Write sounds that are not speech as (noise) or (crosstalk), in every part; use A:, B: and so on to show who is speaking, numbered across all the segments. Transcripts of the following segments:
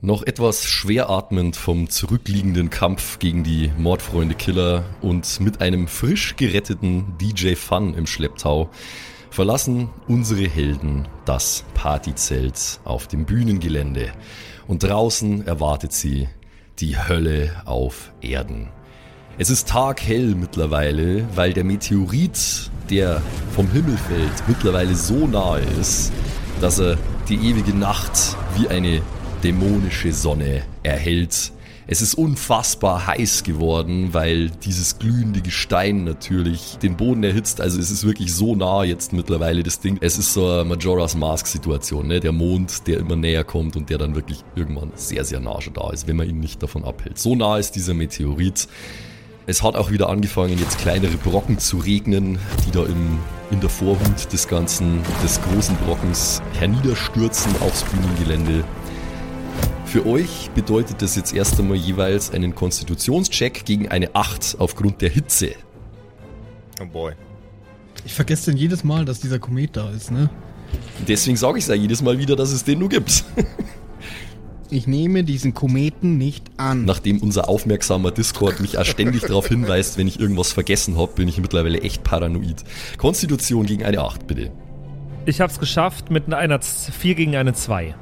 A: Noch etwas schwer atmend vom zurückliegenden Kampf gegen die Mordfreunde Killer und mit einem frisch geretteten DJ Fun im Schlepptau verlassen unsere Helden das Partyzelt auf dem Bühnengelände und draußen erwartet sie die Hölle auf Erden. Es ist taghell mittlerweile, weil der Meteorit, der vom Himmel fällt, mittlerweile so nahe ist, dass er die ewige Nacht wie eine dämonische Sonne erhält. Es ist unfassbar heiß geworden, weil dieses glühende Gestein natürlich den Boden erhitzt. Also es ist wirklich so nah jetzt mittlerweile das Ding. Es ist so eine Majora's Mask Situation, ne? Der Mond, der immer näher kommt und der dann wirklich irgendwann sehr, sehr nah schon da ist, wenn man ihn nicht davon abhält. So nah ist dieser Meteorit. Es hat auch wieder angefangen, jetzt kleinere Brocken zu regnen, die da im, in der Vorhut des Ganzen, des großen Brockens herniederstürzen aufs Bühnengelände. Für euch bedeutet das jetzt erst einmal jeweils einen Konstitutionscheck gegen eine 8 aufgrund der Hitze.
B: Oh boy.
C: Ich vergesse denn jedes Mal, dass dieser Komet da ist, ne?
A: Deswegen sage ich es ja jedes Mal wieder, dass es den nur gibt. (laughs)
C: Ich nehme diesen Kometen nicht an.
A: Nachdem unser aufmerksamer Discord mich auch ständig darauf hinweist, wenn ich irgendwas vergessen habe, bin ich mittlerweile echt paranoid. Konstitution gegen eine 8, bitte.
D: Ich hab's geschafft mit einer 4 gegen eine 2.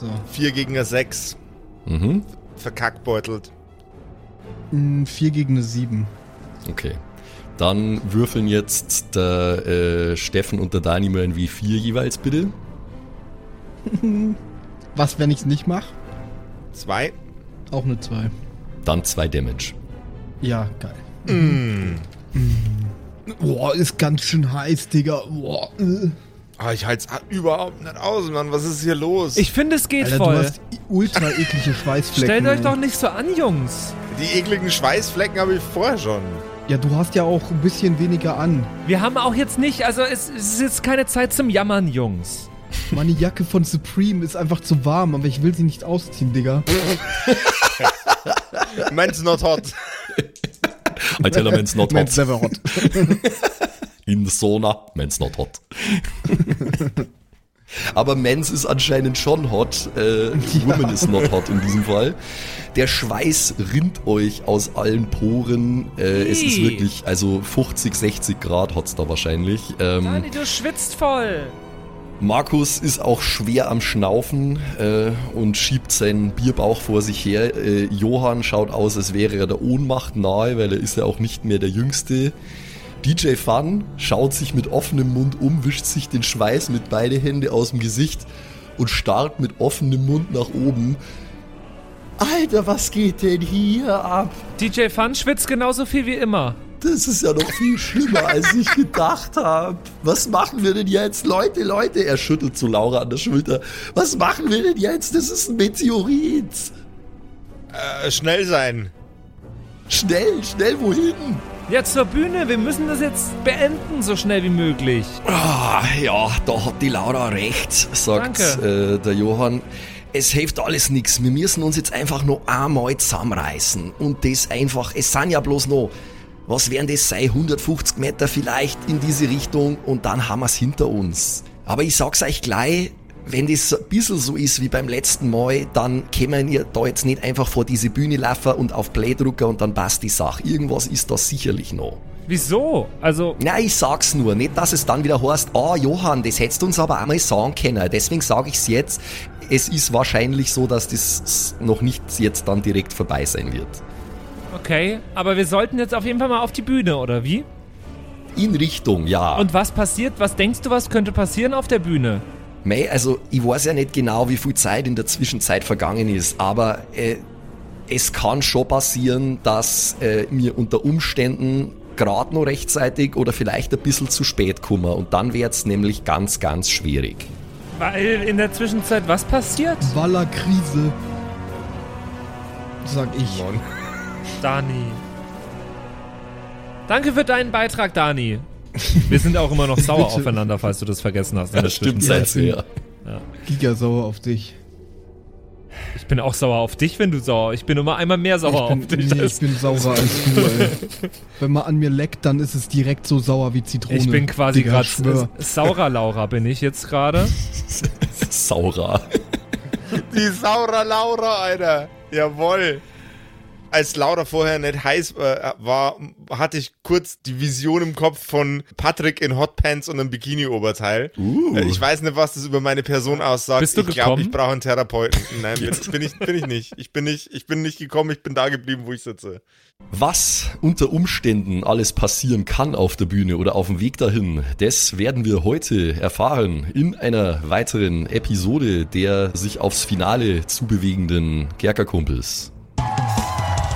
C: So.
B: 4 gegen eine 6.
A: Mhm.
B: Verkackbeutelt.
C: 4 gegen eine 7.
A: Okay. Dann würfeln jetzt der äh, Steffen und der Dani mal ein W4 jeweils, bitte. (laughs)
C: Was, wenn ich's nicht mache?
B: 2.
C: Auch eine 2.
A: Dann zwei Damage.
C: Ja, geil. Mm. Boah, ist ganz schön heiß, Digga. Boah.
B: Ah, ich halt's überhaupt nicht aus, Mann. Was ist hier los?
D: Ich finde, es geht
C: Alter, du
D: voll.
C: hast i- ultra eklige Schweißflecken.
D: Stellt euch doch nicht so an, Jungs.
B: Die ekligen Schweißflecken habe ich vorher schon.
C: Ja, du hast ja auch ein bisschen weniger an.
D: Wir haben auch jetzt nicht, also es, es ist jetzt keine Zeit zum Jammern, Jungs.
C: Meine Jacke von Supreme ist einfach zu warm, aber ich will sie nicht ausziehen, Digga. (laughs)
B: Man's not hot.
A: I tell a man's not
C: Man's
A: hot.
C: never hot. (laughs)
A: In the sauna, man's not hot. Aber Men's ist anscheinend schon hot. Äh, Woman is not hot in diesem Fall. Der Schweiß rinnt euch aus allen Poren. Äh, es ist wirklich, also 50, 60 Grad hat's da wahrscheinlich. Ähm,
D: Dani, du schwitzt voll.
A: Markus ist auch schwer am Schnaufen äh, und schiebt seinen Bierbauch vor sich her. Äh, Johann schaut aus, als wäre er der Ohnmacht nahe, weil er ist ja auch nicht mehr der Jüngste. DJ Fun schaut sich mit offenem Mund um, wischt sich den Schweiß mit beide Hände aus dem Gesicht und starrt mit offenem Mund nach oben. Alter, was geht denn hier ab?
D: DJ Fun schwitzt genauso viel wie immer.
A: Das ist ja noch viel schlimmer, als ich gedacht habe. Was machen wir denn jetzt? Leute, Leute, er schüttelt zu Laura an der Schulter. Was machen wir denn jetzt? Das ist ein Meteorit.
B: Äh, schnell sein.
A: Schnell, schnell, wohin?
D: Ja, zur Bühne. Wir müssen das jetzt beenden, so schnell wie möglich.
A: Ah, ja, da hat die Laura recht, sagt äh, der Johann. Es hilft alles nichts. Wir müssen uns jetzt einfach noch einmal zusammenreißen. Und das einfach, es sind ja bloß noch, was wären das sein, 150 Meter vielleicht in diese Richtung und dann haben wir's hinter uns. Aber ich sag's euch gleich, wenn das ein bisschen so ist wie beim letzten Mal, dann können wir da jetzt nicht einfach vor diese Bühne laufen und auf Play drücken und dann passt die Sache. Irgendwas ist da sicherlich noch.
D: Wieso? Also,
A: Nein, ich sag's nur, nicht, dass es dann wieder heißt, ah, Johann, das hättest du uns aber einmal sagen können. Deswegen sage ich's jetzt. Es ist wahrscheinlich so, dass das noch nicht jetzt dann direkt vorbei sein wird.
D: okay. Aber wir sollten jetzt auf jeden Fall mal auf die Bühne, oder wie?
A: In Richtung, ja.
D: Und was passiert? Was denkst du, was könnte passieren auf der Bühne?
A: Mei, also ich weiß ja nicht genau, wie viel Zeit in der Zwischenzeit vergangen ist, aber äh, es kann schon passieren, dass äh, mir unter Umständen gerade noch rechtzeitig oder vielleicht ein bisschen zu spät kommen und dann wird's nämlich ganz, ganz schwierig.
D: Weil in der Zwischenzeit was passiert?
C: Wallerkrise. Sag ich.
B: Mann.
D: Dani. Danke für deinen Beitrag, Dani. Wir sind auch immer noch (laughs) sauer
C: Bitte.
D: aufeinander, falls du das vergessen hast. in der
A: stimmt, seid ihr ja.
C: Gigasauer auf dich.
D: Ich bin auch sauer auf dich, wenn du sauer. Ich bin immer einmal mehr sauer
C: ich
D: auf
C: bin,
D: dich.
C: nee, ich bin saurer als du, (laughs) ey. Wenn man an mir leckt, dann ist es direkt so sauer wie Zitrone.
D: ich bin quasi gerade saurer Laura bin ich jetzt gerade. (laughs)
A: Saurer.
B: Die Saura Laura, Alter. Jawoll. Als Laura vorher nicht heiß äh, war, hatte ich kurz die Vision im Kopf von Patrick in Hotpants und einem Bikini-Oberteil.
A: Uh.
B: Äh, Ich weiß nicht, was das über meine Person aussagt.
D: Bist du
B: ich glaube,
D: gekommen?
B: ich brauche einen Therapeuten. Nein, bin, bin, ich, bin ich nicht. Ich bin nicht. Ich bin nicht gekommen, ich bin da geblieben, wo ich sitze.
A: Was unter Umständen alles passieren kann auf der Bühne oder auf dem Weg dahin, das werden wir heute erfahren in einer weiteren Episode der sich aufs Finale zubewegenden Kerkerkumpels.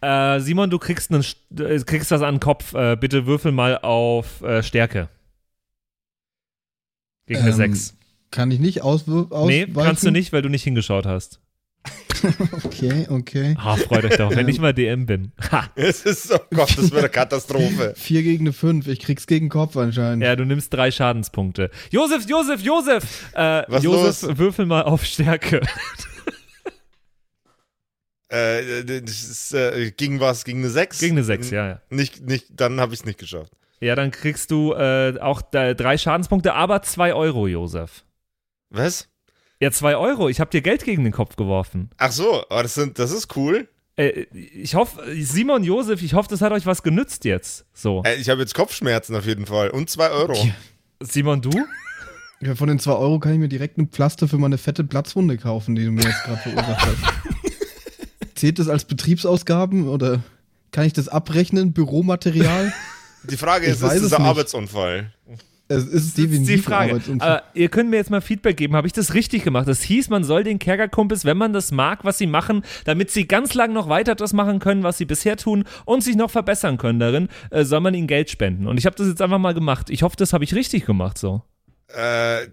D: Äh, Simon, du kriegst, einen, äh, kriegst was an den Kopf. Äh, bitte würfel mal auf äh, Stärke. Gegen eine
C: Ähm,
D: 6.
C: Kann ich nicht auswirken?
D: Nee, kannst du nicht, weil du nicht hingeschaut hast. (laughs)
C: Okay, okay.
D: Ah, freut euch doch, wenn ich mal DM bin. Ha.
B: Es ist, oh Gott, das wird eine Katastrophe. (laughs)
C: Vier gegen eine fünf. Ich krieg's gegen Kopf anscheinend.
D: Ja, du nimmst drei Schadenspunkte. Josef, Josef, Josef! Äh,
B: Was
D: Josef,
B: los?
D: würfel mal auf Stärke.
B: Äh, das ist, äh, gegen was? Gegen eine 6?
D: Gegen eine 6, ja, ja.
B: Nicht, nicht, dann habe ich es nicht geschafft.
D: Ja, dann kriegst du äh, auch drei Schadenspunkte, aber zwei Euro, Josef.
B: Was?
D: Ja, zwei Euro. Ich habe dir Geld gegen den Kopf geworfen.
B: Ach so, aber das, sind, das ist cool.
D: Äh, ich hoffe, Simon, Josef, ich hoffe, das hat euch was genützt jetzt. So.
B: Äh, ich habe jetzt Kopfschmerzen auf jeden Fall. Und 2 Euro.
D: Simon, du?
C: Ja, von den zwei Euro kann ich mir direkt ein Pflaster für meine fette Platzwunde kaufen, die du mir jetzt gerade verursacht hast. (laughs) Zählt das als Betriebsausgaben oder kann ich das abrechnen? Büromaterial? (laughs)
B: Die Frage ist, ist
C: es
B: das ein. Arbeitsunfall?
C: Es ist definitiv
D: die
C: ein
D: Frage.
C: Arbeitsunfall.
D: Aber ihr könnt mir jetzt mal Feedback geben. Habe ich das richtig gemacht? Das hieß, man soll den Kerkerkumpels, wenn man das mag, was sie machen, damit sie ganz lang noch weiter das machen können, was sie bisher tun und sich noch verbessern können darin, äh, soll man ihnen Geld spenden. Und ich habe das jetzt einfach mal gemacht. Ich hoffe, das habe ich richtig gemacht so.
B: Äh,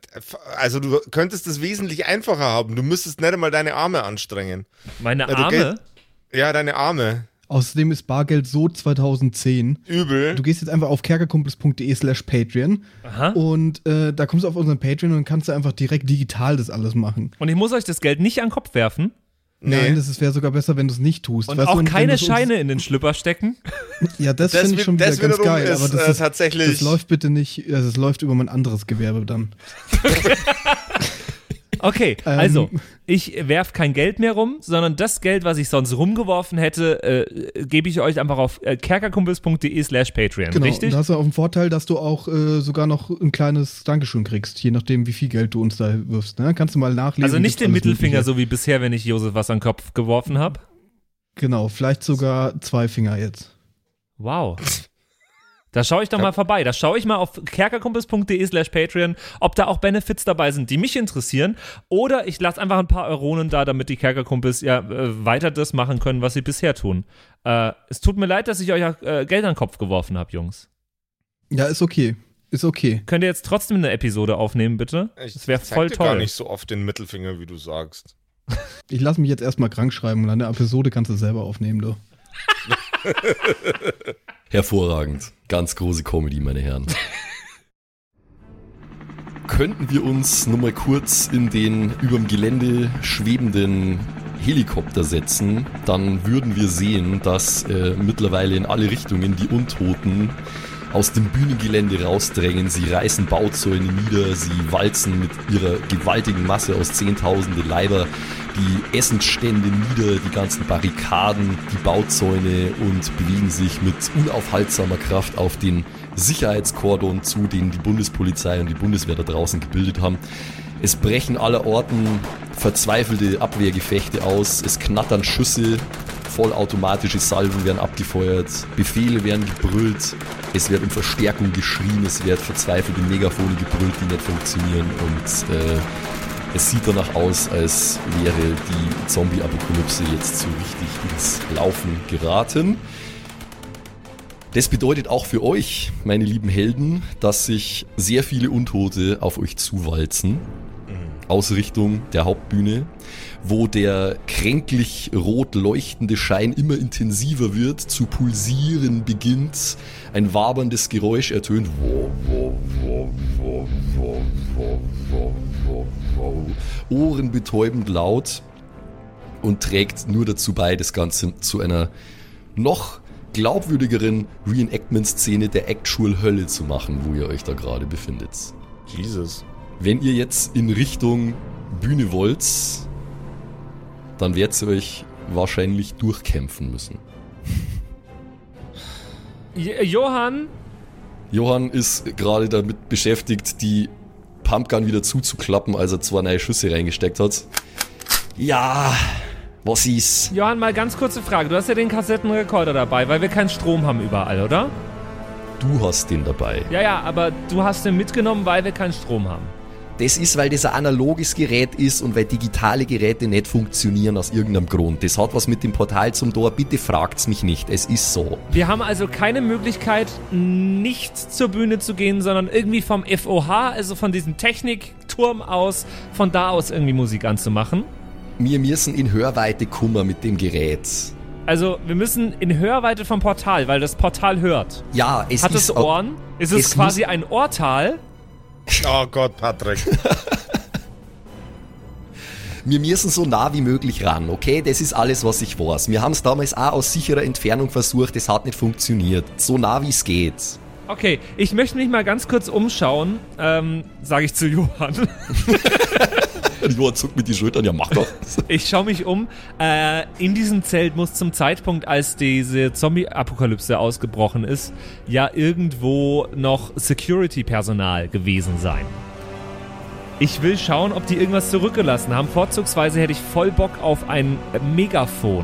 B: also du könntest es wesentlich einfacher haben. Du müsstest nicht einmal deine Arme anstrengen.
D: Meine Arme.
B: Geld- Ja, deine Arme.
C: Außerdem ist Bargeld so 2010.
B: Übel.
C: Du gehst jetzt einfach auf kerkerkumpels.de slash Patreon
D: Aha.
C: und äh, da kommst du auf unseren Patreon und kannst du einfach direkt digital das alles machen.
D: Und ich muss euch das Geld nicht an den Kopf werfen
B: Nee.
C: Nein, das wäre sogar besser, wenn du es nicht tust.
D: und
C: Weißt du,
D: auch
C: wenn
D: keine Scheine in den Schlüpper stecken. (laughs)
C: Ja, das,
B: Das,
C: finde ich schon wieder
B: das
C: ganz geil.
B: ist,
C: aber das,
B: äh,
C: ist,
B: tatsächlich.
C: das läuft bitte nicht, also es läuft über mein anderes Gewerbe dann. (laughs) (laughs)
D: Okay,
C: Ähm.
D: also ich werf kein Geld mehr rum, sondern das Geld, was ich sonst rumgeworfen hätte, äh, gebe ich euch einfach auf äh, kerkerkumpels.de slash Patreon,
C: Genau,
D: richtig?
C: da hast du auch einen Vorteil, dass du auch äh, sogar noch ein kleines Dankeschön kriegst, je nachdem, wie viel Geld du uns da wirfst. Ne? Kannst du mal nachlesen.
D: Also nicht den Mittelfinger, so wie bisher, wenn ich Josef was an den Kopf geworfen habe.
C: Genau, vielleicht sogar zwei Finger jetzt.
D: Wow. Da schaue ich doch mal vorbei. Da schaue ich mal auf kerkerkumpels.de slash Patreon, ob da auch Benefits dabei sind, die mich interessieren. Oder ich lasse einfach ein paar Euronen da, damit die Kerkerkumpels ja äh, weiter das machen können, was sie bisher tun. Äh, es tut mir leid, dass ich euch äh, Geld an den Kopf geworfen habe, Jungs.
C: Ja, ist okay. Ist okay.
D: Könnt ihr jetzt trotzdem eine Episode aufnehmen, bitte?
B: Ich
D: Das wäre voll
B: dir
D: toll.
B: gar nicht so oft den Mittelfinger, wie du sagst.
C: Ich lasse mich jetzt erstmal krank schreiben und eine Episode kannst du selber aufnehmen, du. (laughs)
A: Hervorragend. Ganz große Comedy, meine Herren. Könnten wir uns nur mal kurz in den überm Gelände schwebenden Helikopter setzen, dann würden wir sehen, dass äh, mittlerweile in alle Richtungen die Untoten aus dem Bühnengelände rausdrängen. Sie reißen Bauzäune nieder, sie walzen mit ihrer gewaltigen Masse aus Zehntausende Leiber die Essensstände nieder, die ganzen Barrikaden, die Bauzäune und bewegen sich mit unaufhaltsamer Kraft auf den Sicherheitskordon zu, den die Bundespolizei und die Bundeswehr da draußen gebildet haben. Es brechen allerorten verzweifelte Abwehrgefechte aus, es knattern Schüsse, vollautomatische Salven werden abgefeuert, Befehle werden gebrüllt, es wird um Verstärkung geschrien, es wird verzweifelte Megafone gebrüllt, die nicht funktionieren und äh, es sieht danach aus, als wäre die Zombie-Apokalypse jetzt so richtig ins Laufen geraten. Das bedeutet auch für euch, meine lieben Helden, dass sich sehr viele Untote auf euch zuwalzen. Ausrichtung der Hauptbühne, wo der kränklich rot leuchtende Schein immer intensiver wird, zu pulsieren beginnt, ein waberndes Geräusch ertönt. Ohrenbetäubend laut und trägt nur dazu bei, das Ganze zu einer noch glaubwürdigeren Reenactment-Szene der Actual Hölle zu machen, wo ihr euch da gerade befindet.
B: Jesus.
A: Wenn ihr jetzt in Richtung Bühne wollt, dann werdet ihr euch wahrscheinlich durchkämpfen müssen.
D: Johann,
A: Johann ist gerade damit beschäftigt, die Pumpgun wieder zuzuklappen, als er zwei neue Schüsse reingesteckt hat. Ja, was ist?
D: Johann, mal ganz kurze Frage. Du hast ja den Kassettenrekorder dabei, weil wir keinen Strom haben überall, oder?
A: Du hast den dabei.
D: Ja, ja, aber du hast den mitgenommen, weil wir keinen Strom haben.
A: Das ist, weil das ein analoges Gerät ist und weil digitale Geräte nicht funktionieren aus irgendeinem Grund. Das hat was mit dem Portal zum Tor. Bitte fragt's mich nicht. Es ist so.
D: Wir haben also keine Möglichkeit, nicht zur Bühne zu gehen, sondern irgendwie vom FOH, also von diesem Technikturm aus, von da aus irgendwie Musik anzumachen.
A: Wir müssen in Hörweite kummer mit dem Gerät.
D: Also, wir müssen in Hörweite vom Portal, weil das Portal hört.
A: Ja, es
D: Hat
A: ist
D: es Ohren? Ist es,
A: es
D: quasi ein Ohrtal?
B: Oh Gott, Patrick. (laughs)
A: Wir müssen so nah wie möglich ran, okay? Das ist alles, was ich weiß. Wir haben es damals auch aus sicherer Entfernung versucht, es hat nicht funktioniert. So nah wie es geht.
D: Okay, ich möchte mich mal ganz kurz umschauen, ähm, sage ich zu Johann. (laughs)
A: Johann zuckt mit die Schultern, ja mach doch.
D: Ich schaue mich um. Äh, in diesem Zelt muss zum Zeitpunkt, als diese Zombie-Apokalypse ausgebrochen ist, ja irgendwo noch Security-Personal gewesen sein. Ich will schauen, ob die irgendwas zurückgelassen haben. Vorzugsweise hätte ich voll Bock auf ein Megafon.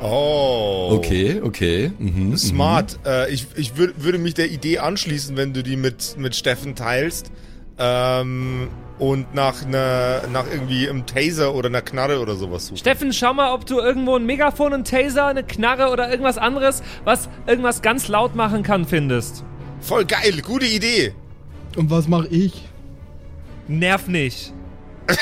B: Oh.
A: Okay, okay. Mhm,
B: Smart. Äh, ich ich würd, würde mich der Idee anschließen, wenn du die mit, mit Steffen teilst. Ähm, und nach einer, nach irgendwie einem Taser oder einer Knarre oder sowas suchst.
D: Steffen, schau mal, ob du irgendwo ein Megafon, einen Taser, eine Knarre oder irgendwas anderes, was irgendwas ganz laut machen kann, findest.
B: Voll geil, gute Idee.
C: Und was mache ich?
D: Nerv nicht. (laughs)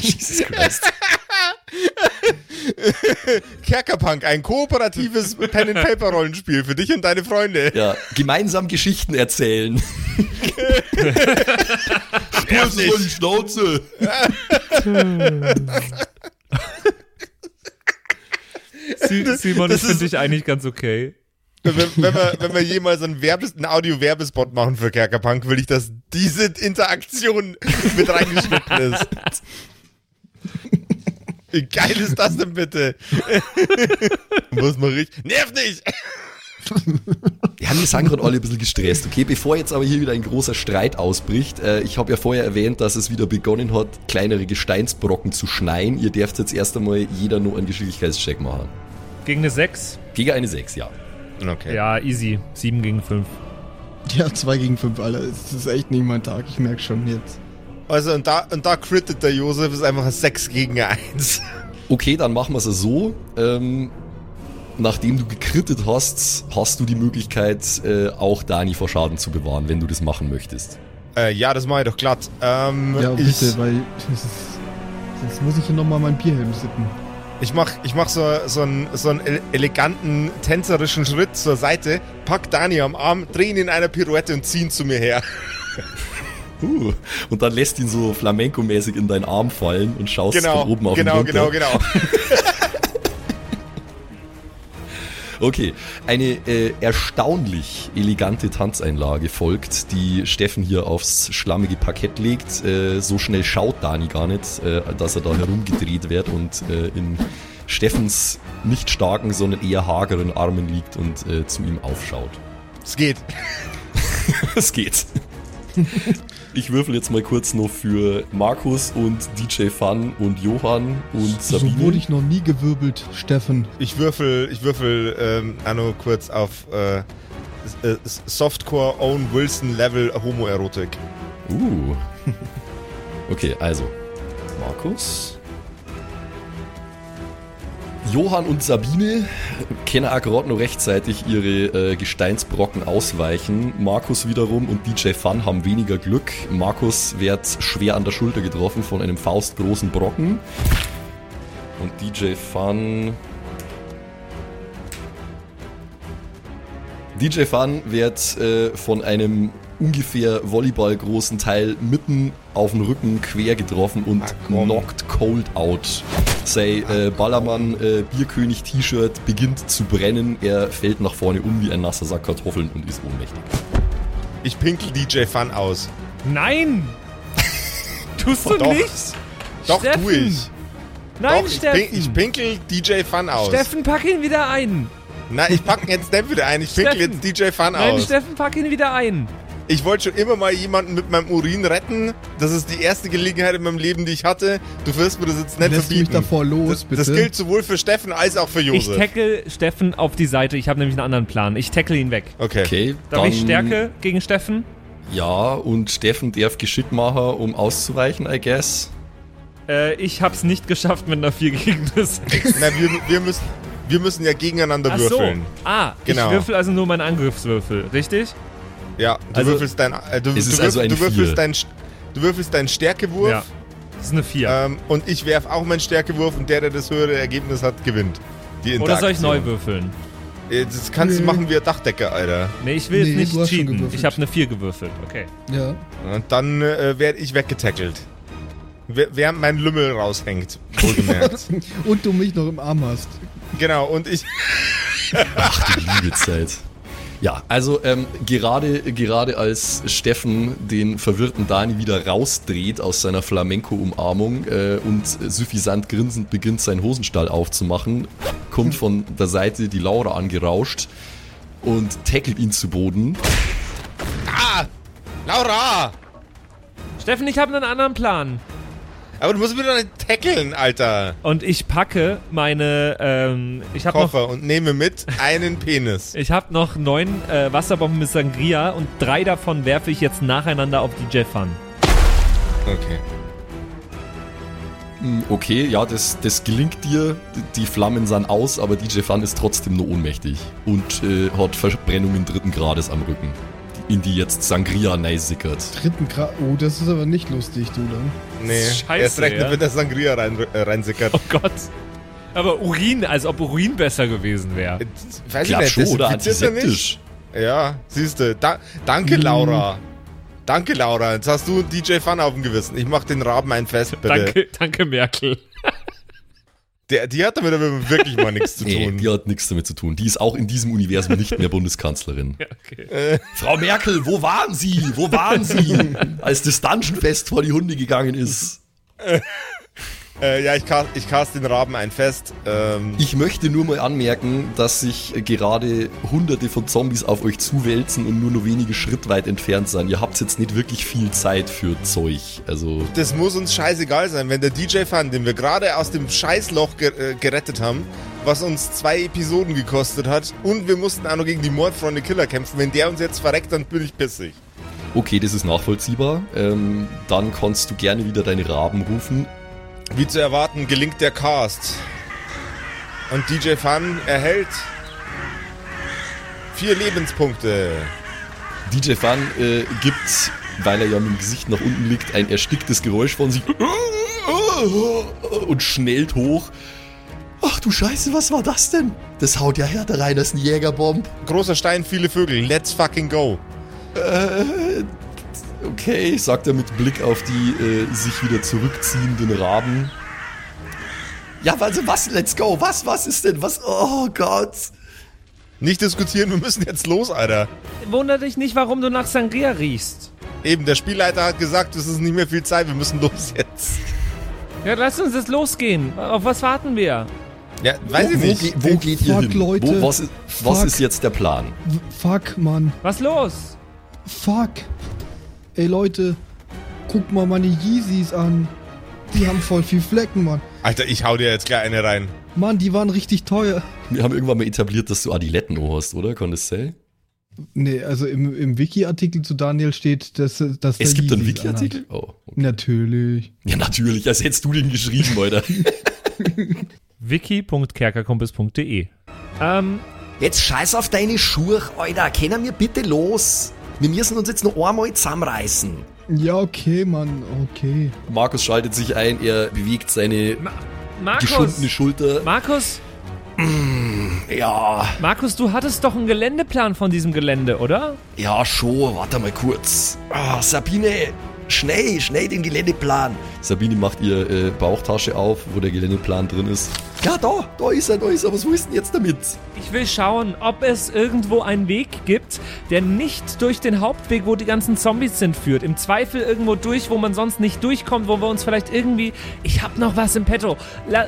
A: Jesus Christ. (laughs) (laughs)
B: Kerkerpunk, ein kooperatives (laughs) Pen-and-Paper-Rollenspiel für dich und deine Freunde.
A: Ja, gemeinsam Geschichten erzählen. (laughs)
B: Nerv
A: so die Schnauze.
D: Si- Simon,
B: Das
D: das finde ich eigentlich ganz okay.
B: Wenn, wenn, wir, wenn wir jemals einen, Werbes-, einen Audio-Werbespot machen für Kerkerpunk, will ich, dass diese Interaktion mit reingeschnitten ist. Wie geil ist das denn bitte? Was mache ich? Nerv nicht! (laughs)
A: Ja, wir sind gerade alle ein bisschen gestresst, okay? Bevor jetzt aber hier wieder ein großer Streit ausbricht, äh, ich habe ja vorher erwähnt, dass es wieder begonnen hat, kleinere Gesteinsbrocken zu schneien. Ihr dürft jetzt erst einmal jeder nur einen Geschicklichkeitscheck machen.
D: Gegen eine 6?
A: Gegen eine 6, ja.
B: Okay.
D: Ja, easy. 7 gegen 5.
C: Ja, 2 gegen 5, Alter. Das ist echt nicht mein Tag. Ich merke schon jetzt.
B: Also, und da, und da crittet der Josef, ist einfach ein 6 gegen 1. (laughs)
A: Okay, dann machen wir es so. Ähm, nachdem du gekrittet hast, hast du die Möglichkeit, äh, auch Dani vor Schaden zu bewahren, wenn du das machen möchtest.
B: Äh, ja, das mache ich doch glatt. Ähm,
C: Ja,
B: ich,
C: bitte, weil sonst muss ich hier nochmal meinen Bierhelm sippen.
B: Ich mach, ich mach so, so, einen, so einen ele- eleganten, tänzerischen Schritt zur Seite, pack Dani am Arm, dreh ihn in einer Pirouette und zieh ihn zu mir her. (laughs)
A: Uh, und dann lässt ihn so flamenco-mäßig in deinen Arm fallen und schaust
B: Genau,
A: von oben auf
B: genau,
A: ihn runter.
B: genau, genau. (laughs)
A: Okay, eine äh, erstaunlich elegante Tanzeinlage folgt, die Steffen hier aufs schlammige Parkett legt. Äh, so schnell schaut Dani gar nicht, äh, dass er da herumgedreht wird und äh, in Steffens nicht starken, sondern eher hageren Armen liegt und äh, zu ihm aufschaut.
B: Es geht. (laughs)
A: Es geht. (laughs) Ich würfel jetzt mal kurz noch für Markus und DJ Fun und Johann und Sabine.
C: So wurde ich noch nie gewirbelt, Steffen.
B: Ich würfel, ich würfel, ähm, Anno kurz auf äh, äh, Softcore Owen Wilson Level Homoerotik.
A: Uh. (laughs) Okay, also. Markus. Johann und Sabine können auch gerade noch rechtzeitig ihre äh, Gesteinsbrocken ausweichen. Markus wiederum und DJ Fun haben weniger Glück. Markus wird schwer an der Schulter getroffen von einem faustgroßen Brocken. Und DJ Fun. DJ Fun wird äh, von einem ungefähr volleyballgroßen Teil mitten auf den Rücken quer getroffen und knocked cold out. Sein äh, Ballermann äh, Bierkönig T-Shirt beginnt zu brennen. Er fällt nach vorne um wie ein nasser Sack Kartoffeln und ist ohnmächtig.
B: Ich pinkel DJ Fun aus.
D: Nein! (laughs) Tust du
B: Doch.
D: nicht?
B: Doch,
D: Steffen.
B: tu ich.
D: Nein,
B: Doch, ich,
D: Steffen!
B: pin ich pinkel DJ Fun aus.
D: Steffen, pack ihn wieder ein!
B: Nein, ich pack ihn jetzt nicht wieder ein. Ich pinkel
D: Steffen.
B: jetzt DJ Fun
D: Nein,
B: aus.
D: Steffen, pack ihn wieder ein!
B: Ich wollte schon immer mal jemanden mit meinem Urin retten. Das ist die erste Gelegenheit in meinem Leben, die ich hatte. Du wirst mir das jetzt nicht
C: Lässt du mich
B: verbieten.
C: davor los,
B: das,
C: bitte?
B: das gilt sowohl für Steffen als auch für
D: Ich
B: Josef.
D: tackle Steffen auf die Seite. Ich habe nämlich einen anderen Plan. Ich tackle ihn weg.
B: okay.
A: Okay,
D: Darf
A: dann,
D: ich Stärke gegen Steffen?
A: Ja, und Steffen darf geschickt machen, um auszuweichen, I guess.
D: Äh, ich hab's nicht geschafft mit einer 4 gegen eine 6. (laughs)
B: Na, wir, wir, müssen, wir müssen ja gegeneinander
D: Ach so.
B: würfeln.
D: Ah,
B: Genau.
D: ich würfel also nur meinen Angriffswürfel, richtig?
B: Ja, du
D: Also-
B: würfelst dein, äh, du, du,
A: also
B: würfelst,
A: ein
B: du würfelst dein, du würfelst deinen Stärkewurf.
D: Ja. Das ist eine 4.
B: Ähm, und ich werf auch meinen Stärkewurf und der, der das höhere Ergebnis hat, gewinnt. Die
D: Oder soll ich neu würfeln?
B: Äh, Das kannst du
C: Nee.
B: machen wie ein Dachdecker, Alter.
D: Nee, ich will
C: Nee,
D: jetzt nicht cheaten. Ich habe eine 4 gewürfelt. Okay.
C: Ja.
B: Und dann äh, werde ich weggetackelt. Wer- Während mein Lümmel raushängt, wohlgemerkt. (laughs)
C: Und du mich noch im Arm hast.
B: genau, und ich.
A: Ach, die liebe Zeit. Ja, also ähm, gerade, gerade als Steffen den verwirrten Dani wieder rausdreht aus seiner Flamenco-Umarmung äh, und suffisant grinsend beginnt, seinen Hosenstall aufzumachen, kommt von der Seite die Laura angerauscht und tackelt ihn zu Boden.
B: Ah! Laura!
D: Steffen, ich habe einen anderen Plan.
B: Aber du musst mich doch nicht tackeln, Alter.
D: Und ich packe meine, ähm, ich habe noch,
B: Koffer und nehme mit einen Penis. (laughs)
D: ich habe noch neun äh, Wasserbomben mit Sangria und drei davon werfe ich jetzt nacheinander auf DJ Fun.
B: Okay.
A: Hm, Okay, ja, das, das gelingt dir. Die Flammen sind aus, aber DJ Fun ist trotzdem nur ohnmächtig und äh, hat Verbrennungen dritten Grades am Rücken, in die jetzt Sangria sickert.
C: Dritten Grad. Oh, das ist aber nicht lustig, du dann.
B: Nee,
D: Scheiße,
B: erst recht,
D: ja.
B: wenn der Sangria rein, äh, reinsickert.
D: Oh Gott. Aber Urin, als ob Urin besser gewesen wäre.
B: Äh, Weiß
A: Glaub
B: ich
A: schon,
B: nicht,
A: oder antiseptisch.
B: nicht? Ja, siehst du. Da, danke,
C: Hm.
B: Laura. Danke, Laura. Jetzt hast du DJ Fun auf dem Gewissen. Ich mach den Raben ein Fest, bitte.
D: Danke, danke Merkel. (laughs)
B: Der, die hat damit aber wirklich mal nichts zu
A: Nee,
B: tun.
A: die hat nichts damit zu tun. Die ist auch in diesem Universum nicht mehr Bundeskanzlerin. (laughs)
D: Ja, okay.
A: Frau Merkel, wo waren Sie? Wo waren Sie? (laughs) Als das Dungeonfest vor die Hunde gegangen ist. (laughs)
B: Äh, ja, ich cast, ich cast den Raben ein Fest. Ähm,
A: Ich möchte nur mal anmerken, dass sich gerade hunderte von Zombies auf euch zuwälzen und nur noch wenige Schritt weit entfernt sind. Ihr habt jetzt nicht wirklich viel Zeit für Zeug. Also,
B: das muss uns scheißegal sein, wenn der DJ Fun, den wir gerade aus dem Scheißloch ge äh, gerettet haben, was uns zwei Episoden gekostet hat und wir mussten auch noch gegen die Mordfreunde Killer kämpfen, wenn der uns jetzt verreckt, dann bin ich pissig.
A: okay, das ist nachvollziehbar. Ähm, dann kannst du gerne wieder deine Raben rufen.
B: Wie zu erwarten, gelingt der Cast. Und DJ Fun erhält vier Lebenspunkte.
A: DJ Fun äh, gibt, weil er ja mit dem Gesicht nach unten liegt, ein ersticktes Geräusch von sich und schnellt hoch. Ach du Scheiße, was war das denn? Das haut ja härter rein als ein Jägerbomb.
B: Großer Stein, viele Vögel. Let's fucking go.
A: Äh, okay, sagt er mit Blick auf die äh, sich wieder zurückziehenden Raben. Ja, also was? Let's go. Was? Was ist denn? Was? Oh Gott.
B: Nicht diskutieren, wir müssen jetzt los, Alter.
D: Wunder dich nicht, warum du nach Sangria riechst.
B: Eben, der Spielleiter hat gesagt, es ist nicht mehr viel Zeit, wir müssen los jetzt.
D: Ja, lass uns jetzt losgehen. Auf was warten wir?
B: Ja, weiß ich
A: wo,
B: nicht.
A: Wo, ge- wo geht ihr
C: fuck,
A: hin?
C: Leute.
A: Wo, was ist, was ist jetzt der Plan?
C: Fuck, Mann.
D: Was los?
C: Fuck. Ey, Leute. Guck mal meine Yeezys an. Die haben voll viel Flecken, Mann.
B: Alter, ich hau dir jetzt gleich eine rein.
C: Mann, die waren richtig teuer.
A: Wir haben irgendwann mal etabliert, dass du Adiletten hast, oder? Das sein?
C: Nee, also im, im Wiki-Artikel zu Daniel steht, dass, dass
A: Es
C: der
A: gibt einen
C: Yeezys
A: Wiki-Artikel? Oh, okay.
C: Natürlich.
A: Ja, natürlich, als hättest du den geschrieben, Alter. (laughs)
D: wiki.kerkerkumpels.de. Ähm,
E: Jetzt scheiß auf deine Schuhe, Alter. Können wir bitte los? Wir müssen uns jetzt noch einmal zusammenreißen.
C: Ja, okay, Mann, okay.
A: Markus schaltet sich ein, er bewegt seine
D: Ma Markus,
A: geschundene Schulter.
D: Markus,
A: Ja,
D: Markus, du hattest doch einen Geländeplan von diesem Gelände, oder?
A: ja, schon, warte mal kurz.
E: Ah, Sabine, schnell, schnell den Geländeplan.
A: Sabine macht ihr äh, Bauchtasche auf, wo der Geländeplan drin ist.
E: Ja, da, da ist er, da ist er. Was willst du denn jetzt damit?
D: Ich will schauen, ob es irgendwo einen Weg gibt, der nicht durch den Hauptweg, wo die ganzen Zombies sind, führt. Im Zweifel irgendwo durch, wo man sonst nicht durchkommt, wo wir uns vielleicht irgendwie. Ich hab noch was im Petto. La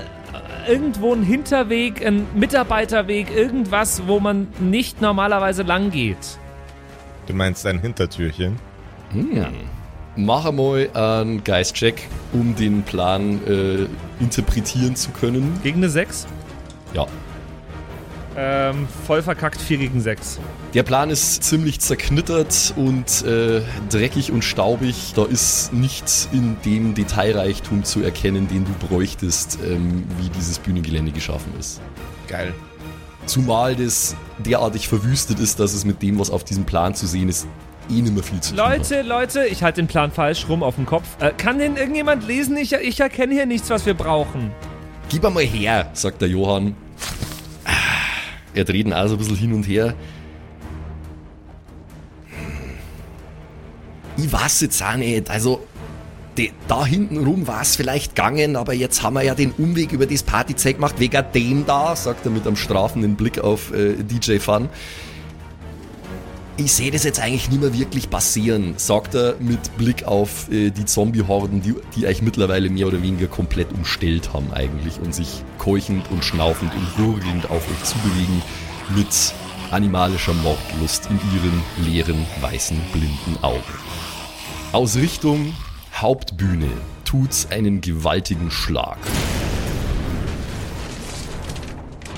D: irgendwo ein Hinterweg, ein Mitarbeiterweg, irgendwas, wo man nicht normalerweise lang geht.
B: Du meinst ein Hintertürchen?
A: Mach einmal einen Geistcheck, um den Plan äh, interpretieren zu können.
D: Gegen eine 6?
A: Ja.
D: Ähm, voll verkackt 4 gegen 6.
A: Der Plan ist ziemlich zerknittert und äh, dreckig und staubig. Da ist nichts in dem Detailreichtum zu erkennen, den du bräuchtest, ähm, wie dieses Bühnengelände geschaffen ist.
B: Geil.
A: Zumal das derartig verwüstet ist, dass es mit dem, was auf diesem Plan zu sehen ist, eh nicht mehr viel zu tun.
D: Leute, Leute, ich halte den Plan falsch rum auf dem Kopf. Äh, kann den irgendjemand lesen? Ich, ich erkenne hier nichts, was wir brauchen.
A: Gib einmal her, sagt der Johann. Ah, Er dreht ihn also ein bisschen hin und her.
E: Ich weiß jetzt auch nicht. Also, de, da hinten rum war es vielleicht gegangen, aber jetzt haben wir ja den Umweg über das Partyzeug gemacht, wegen dem da.
A: sagt er mit einem strafenden Blick auf äh, DJ Fun.
E: Ich sehe das jetzt eigentlich nicht mehr wirklich passieren.
A: Sagt er mit Blick auf äh, die Zombie-Horden, die, die euch mittlerweile mehr oder weniger komplett umstellt haben eigentlich und sich keuchend und schnaufend und gurgelnd auf euch zubewegen mit animalischer Mordlust in ihren leeren, weißen, blinden Augen. Aus Richtung Hauptbühne tut's einen gewaltigen Schlag.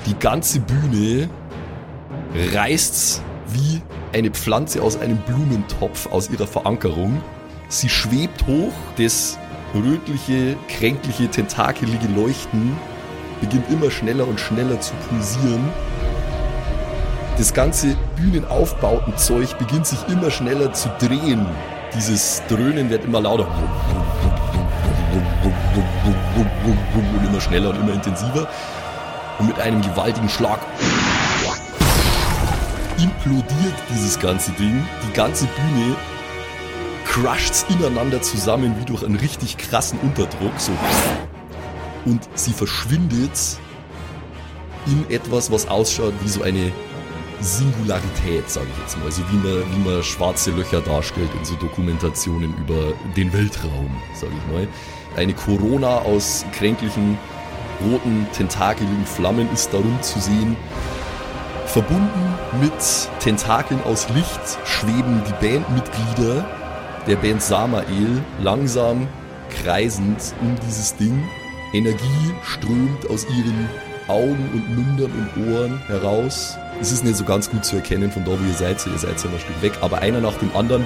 A: Die ganze Bühne reißt wie eine Pflanze aus einem Blumentopf aus ihrer Verankerung. Sie schwebt hoch, das rötliche, kränkliche, tentakelige Leuchten beginnt immer schneller und schneller zu pulsieren. Das ganze Bühnenaufbautenzeug beginnt sich immer schneller zu drehen. Dieses Dröhnen wird immer lauter und immer schneller und immer intensiver. Und mit einem gewaltigen Schlag implodiert dieses ganze Ding. Die ganze Bühne crusht's ineinander zusammen wie durch einen richtig krassen Unterdruck. So. Und sie verschwindet in etwas, was ausschaut wie so eine Singularität, sage ich jetzt mal. Also wie man, wie man schwarze Löcher darstellt in so Dokumentationen über den Weltraum, sage ich mal. Eine Corona aus kränklichen, roten, tentakeligen Flammen ist darum zu sehen. Verbunden mit Tentakeln aus Licht schweben die Bandmitglieder der Band Samael langsam kreisend um dieses Ding. Energie strömt aus ihren Augen und Mündern und Ohren heraus. Es ist nicht so ganz gut zu erkennen von da, wo ihr seid. Ihr seid ja ein Stück weg, aber einer nach dem anderen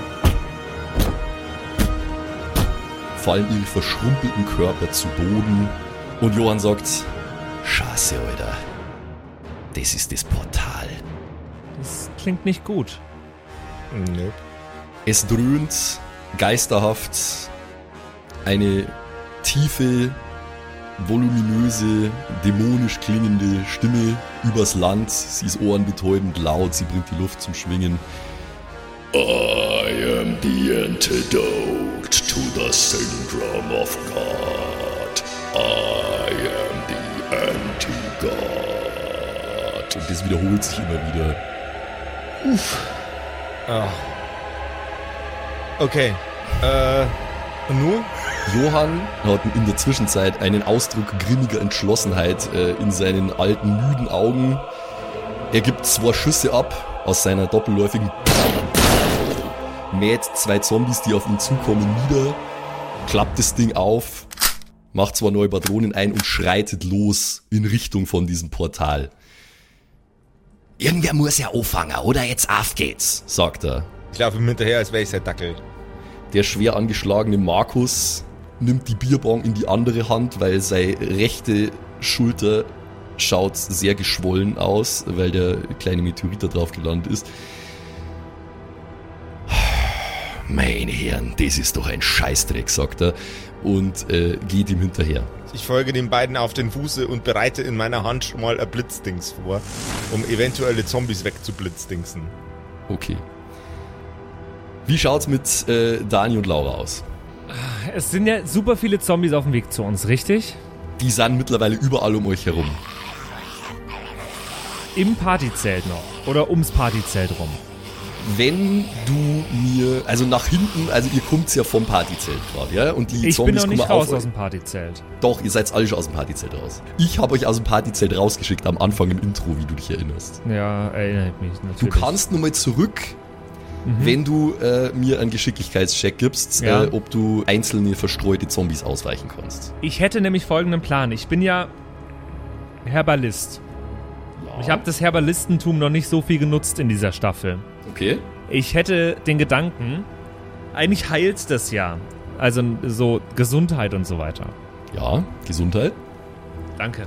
A: fallen ihre verschrumpelten Körper zu Boden. Und Johann sagt,
E: Scheiße, Alter. Das ist das Portal.
D: Das klingt nicht gut.
B: Nö.
A: Es dröhnt geisterhaft eine tiefe, voluminöse, dämonisch klingende Stimme übers Land. Sie ist ohrenbetäubend laut, sie bringt die Luft zum Schwingen. I am the antidote to the syndrome of God. I am the anti-God. Und das wiederholt sich immer wieder.
B: Okay. Äh, und nun?
A: Johann hat in der Zwischenzeit einen Ausdruck grimmiger Entschlossenheit äh, in seinen alten, müden Augen. Er gibt zwei Schüsse ab aus seiner doppelläufigen (laughs) mäht zwei Zombies, die auf ihn zukommen, nieder, klappt das Ding auf, macht zwei neue Patronen ein und schreitet los in Richtung von diesem Portal,
E: Irgendwer muss ja anfangen, oder? Jetzt auf geht's.
A: sagt er.
B: Ich laufe ihm hinterher, als wäre ich sein Dackel.
A: Der schwer angeschlagene Markus nimmt die Bierbong in die andere Hand, weil seine rechte Schulter schaut sehr geschwollen aus, weil der kleine Meteorit da drauf gelandet ist. Meine Herren, das ist doch ein Scheißdreck, sagt er und äh, geht ihm hinterher.
B: Ich folge den beiden auf den Fuße und bereite in meiner Hand schon mal ein Blitzdings vor, um eventuelle Zombies wegzublitzdingsen.
A: Okay. Wie schaut's mit äh, Dani und Laura aus?
D: Es sind ja super viele Zombies auf dem Weg zu uns, richtig?
A: Die sind mittlerweile überall um euch herum.
D: Im Partyzelt noch. Oder ums Partyzelt rum.
A: Wenn du mir, also nach hinten, also ihr kommt ja vom Partyzelt gerade, ja? Und die
D: Ich bin
A: Zombies
D: noch nicht
A: kommen
D: raus aus dem Partyzelt.
A: Doch, ihr seid alle schon aus dem Partyzelt raus. Ich habe euch aus dem Partyzelt rausgeschickt am Anfang im Intro, wie du dich erinnerst.
D: Ja, erinnert mich natürlich.
A: Du kannst nur mal zurück, wenn du äh, mir einen Geschicklichkeitscheck gibst,
D: Ja.
A: äh, ob du einzelne verstreute Zombies ausweichen kannst.
D: Ich hätte nämlich folgenden Plan. Ich bin ja Herbalist. Ich habe das Herbalistentum noch nicht so viel genutzt in dieser Staffel.
A: Okay.
D: Ich hätte den Gedanken, eigentlich heilt das ja. Also so Gesundheit und so weiter.
A: Ja, Gesundheit.
D: Danke.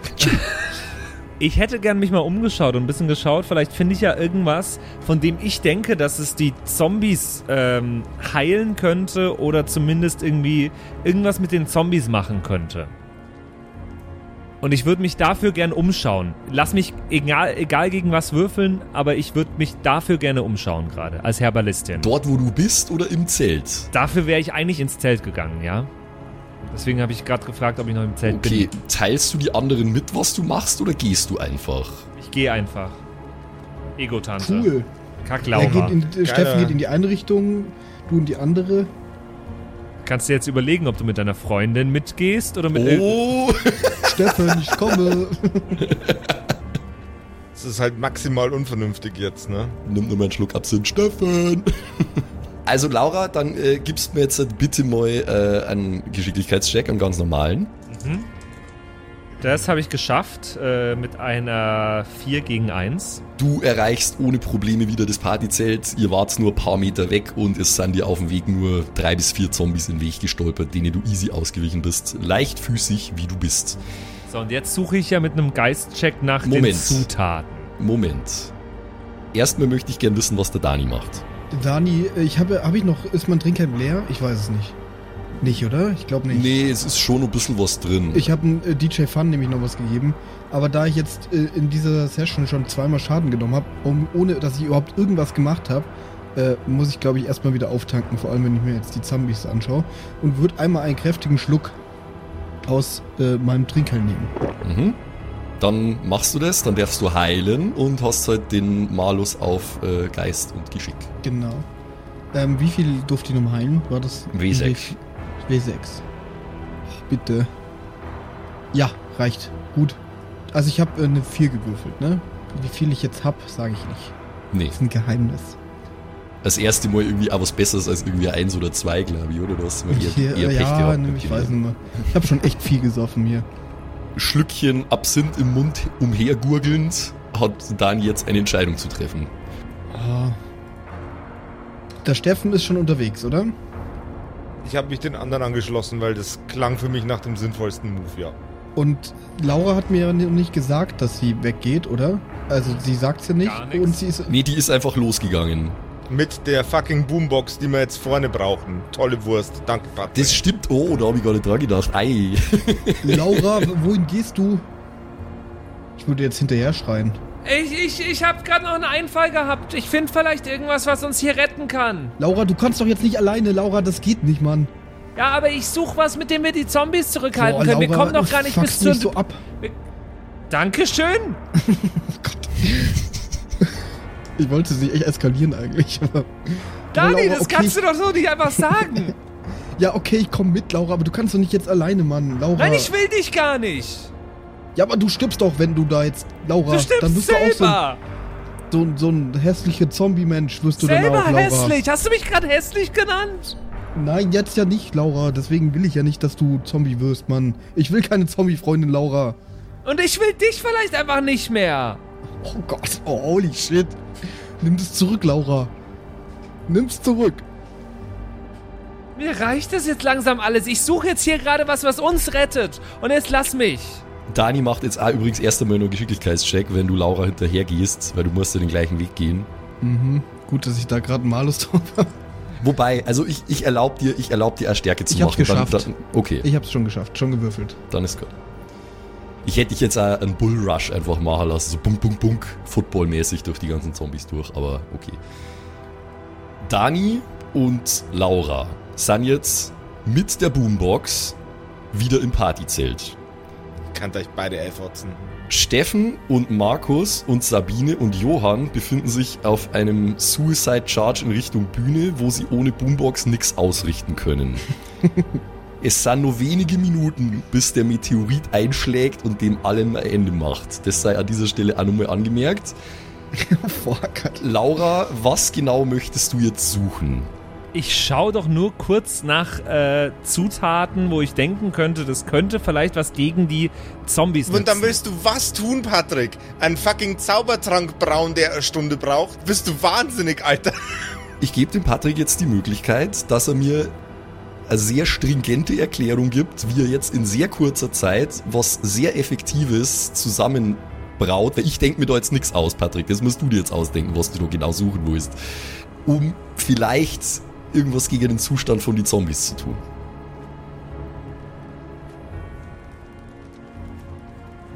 D: Ich hätte gern mich mal umgeschaut und ein bisschen geschaut. Vielleicht finde ich ja irgendwas, von dem ich denke, dass es die Zombies ähm, heilen könnte oder zumindest irgendwie irgendwas mit den Zombies machen könnte. Und ich würde mich dafür gern umschauen. Lass mich egal, egal gegen was würfeln, aber ich würde mich dafür gerne umschauen gerade als Herbalistin.
A: Dort, wo du bist oder im Zelt?
D: Dafür wäre ich eigentlich ins Zelt gegangen, ja. Deswegen habe ich gerade gefragt, ob ich noch im Zelt
A: Okay,
D: bin.
A: teilst du die anderen mit, was du machst, oder gehst du einfach?
D: Ich gehe einfach. Ego-Tante.
C: Cool.
D: Kack
C: Er geht in, äh, Steffen geht in die eine Richtung, du in die andere.
D: Kannst du jetzt überlegen, ob du mit deiner Freundin mitgehst oder mit
A: Oh! (laughs)
C: Steffen, ich komme.
B: Das ist halt maximal unvernünftig jetzt, ne?
A: Nimm nur mal einen Schluck Absinth, Steffen. Also Laura, dann äh, gibst mir jetzt bitte mal äh, einen Geschicklichkeitscheck, einen ganz normalen.
D: Das habe ich geschafft äh, mit einer 4 gegen 1.
A: Du erreichst ohne Probleme wieder das Partyzelt. Ihr wart nur ein paar Meter weg und es sind dir auf dem Weg nur drei bis vier Zombies in den Weg gestolpert, denen du easy ausgewichen bist. Leichtfüßig, wie du bist.
D: So, und jetzt suche ich ja mit einem Geistcheck nach den
A: Moment.
D: Zutaten.
A: Moment. Erstmal möchte ich gern wissen, was der Dani macht.
C: Dani, äh, ich habe, habe ich noch, ist mein Trinkhelm leer? Ich weiß es nicht. Nicht, oder? Ich glaube nicht.
A: Nee, es ist schon ein bisschen was drin.
C: Ich habe äh, DJ Fun nämlich noch was gegeben. Aber da ich jetzt äh, in dieser Session schon zweimal Schaden genommen habe, um, ohne dass ich überhaupt irgendwas gemacht habe, äh, muss ich glaube ich erstmal wieder auftanken, vor allem wenn ich mir jetzt die Zombies anschaue. Und würde einmal einen kräftigen Schluck aus äh, meinem Trinkhelm nehmen.
A: Mhm. Dann machst du das, dann darfst du heilen und hast halt den Malus auf äh, Geist und Geschick.
C: Genau. Ähm, wie viel durfte ich noch heilen? War das?
A: W6.
C: W6. Bitte. Ja, reicht. Gut. Also ich habe äh, eine 4 gewürfelt, ne? Wie viel ich jetzt hab, sage ich nicht.
A: Nee,
C: Das ist ein Geheimnis.
A: das erste Mal irgendwie auch was Besseres als irgendwie eins oder zwei, glaube ich, oder? Du hast mal eher,
C: Hier,
A: eher Pech
C: ja,
A: gehabt.
C: ne, ich weiß nicht mehr. Ich habe schon echt viel gesoffen hier.
A: Schlückchen Absinth im Mund umhergurgelnd hat Dani jetzt eine Entscheidung zu treffen.
C: Ah. Der Steffen ist schon unterwegs, oder?
B: Ich habe mich den anderen angeschlossen, weil das klang für mich nach dem sinnvollsten Move, ja.
C: Und Laura hat mir ja noch nicht gesagt, dass sie weggeht, oder? Also sie sagt's ja nicht. Und sie ist.
A: Nee, die ist einfach losgegangen.
B: Mit der fucking Boombox, die wir jetzt vorne brauchen. Tolle Wurst. Danke, Patrick.
A: Das stimmt. Oh, da habe ich gar nicht dran gedacht. Ei. (laughs)
C: Laura, wohin gehst du? Ich würde jetzt hinterher schreien.
D: Ich, ich, ich habe gerade noch einen Einfall gehabt. Ich finde vielleicht irgendwas, was uns hier retten kann.
C: Laura, du kannst doch jetzt nicht alleine, Laura, das geht nicht, Mann.
D: Ja, aber ich suche was, mit dem wir die Zombies zurückhalten
C: Boah,
D: können. Wir
C: Laura,
D: kommen noch gar nicht bis zur...
C: so ab.
D: Dankeschön. (laughs)
C: Ich wollte sie echt eskalieren eigentlich. Aber
D: Dani,
C: Laura,
D: das
C: okay.
D: kannst du doch so nicht einfach sagen. (laughs)
C: ja, okay, ich komm mit, Laura, aber du kannst doch nicht jetzt alleine, Mann. Laura.
D: Nein, ich will dich gar nicht.
C: Ja, aber du stirbst doch, wenn du da jetzt, Laura.
D: Du stirbst
C: dann bist du auch so,
D: selber.
C: so, ein- so ein hässlicher Zombie-Mensch, wirst du dann
D: Selber
C: auch, Laura.
D: hässlich. Hast du mich gerade hässlich genannt?
C: Nein, jetzt ja nicht, Laura. Deswegen will ich ja nicht, dass du Zombie wirst, Mann. Ich will keine Zombie-Freundin, Laura.
D: Und ich will dich vielleicht einfach nicht mehr.
C: Oh Gott, oh, holy shit. Nimm das zurück, Laura. Nimm's zurück.
D: Mir reicht das jetzt langsam alles. Ich suche jetzt hier gerade was, was uns rettet. Und jetzt lass mich.
A: Dani macht jetzt auch übrigens erst einmal nur Geschicklichkeitscheck, wenn du Laura hinterher gehst, weil du musst ja den gleichen Weg gehen.
C: Mhm. Gut, dass ich da gerade einen Malus drauf habe.
A: Wobei, also ich, ich erlaube dir, ich erlaub dir eine Stärke zu
C: Ich hab's
A: machen. Dann-
C: geschafft.
A: Dann, okay,
C: Ich hab's schon geschafft, schon gewürfelt.
A: dann ist gut. Ich hätte dich jetzt einen Bullrush einfach machen lassen, so bunk, bunk, bunk, footballmäßig durch die ganzen Zombies durch, aber okay. Dani und Laura sind jetzt mit der Boombox wieder im Partyzelt.
B: Kann euch beide efforten.
A: Steffen und Markus und Sabine und Johann befinden sich auf einem Suicide Charge in Richtung Bühne, wo sie ohne Boombox nichts ausrichten können. (laughs) es sind nur wenige Minuten, bis der Meteorit einschlägt und dem allem ein Ende macht. Das sei an dieser Stelle auch nochmal angemerkt. (laughs)
C: Fuck.
A: Laura, was genau möchtest du jetzt suchen?
D: Ich schaue doch nur kurz nach äh, Zutaten, wo ich denken könnte, das könnte vielleicht was gegen die Zombies
B: Und dann willst du was tun, Patrick? Einen fucking Zaubertrank brauen, der eine Stunde braucht? Bist du wahnsinnig, Alter?
A: Ich gebe dem Patrick jetzt die Möglichkeit, dass er mir eine sehr stringente Erklärung gibt, wie er jetzt in sehr kurzer Zeit was sehr Effektives zusammenbraut. Weil ich denke mir da jetzt nichts aus, Patrick. Das musst du dir jetzt ausdenken, was du da genau suchen willst. Um vielleicht irgendwas gegen den Zustand von den Zombies zu tun.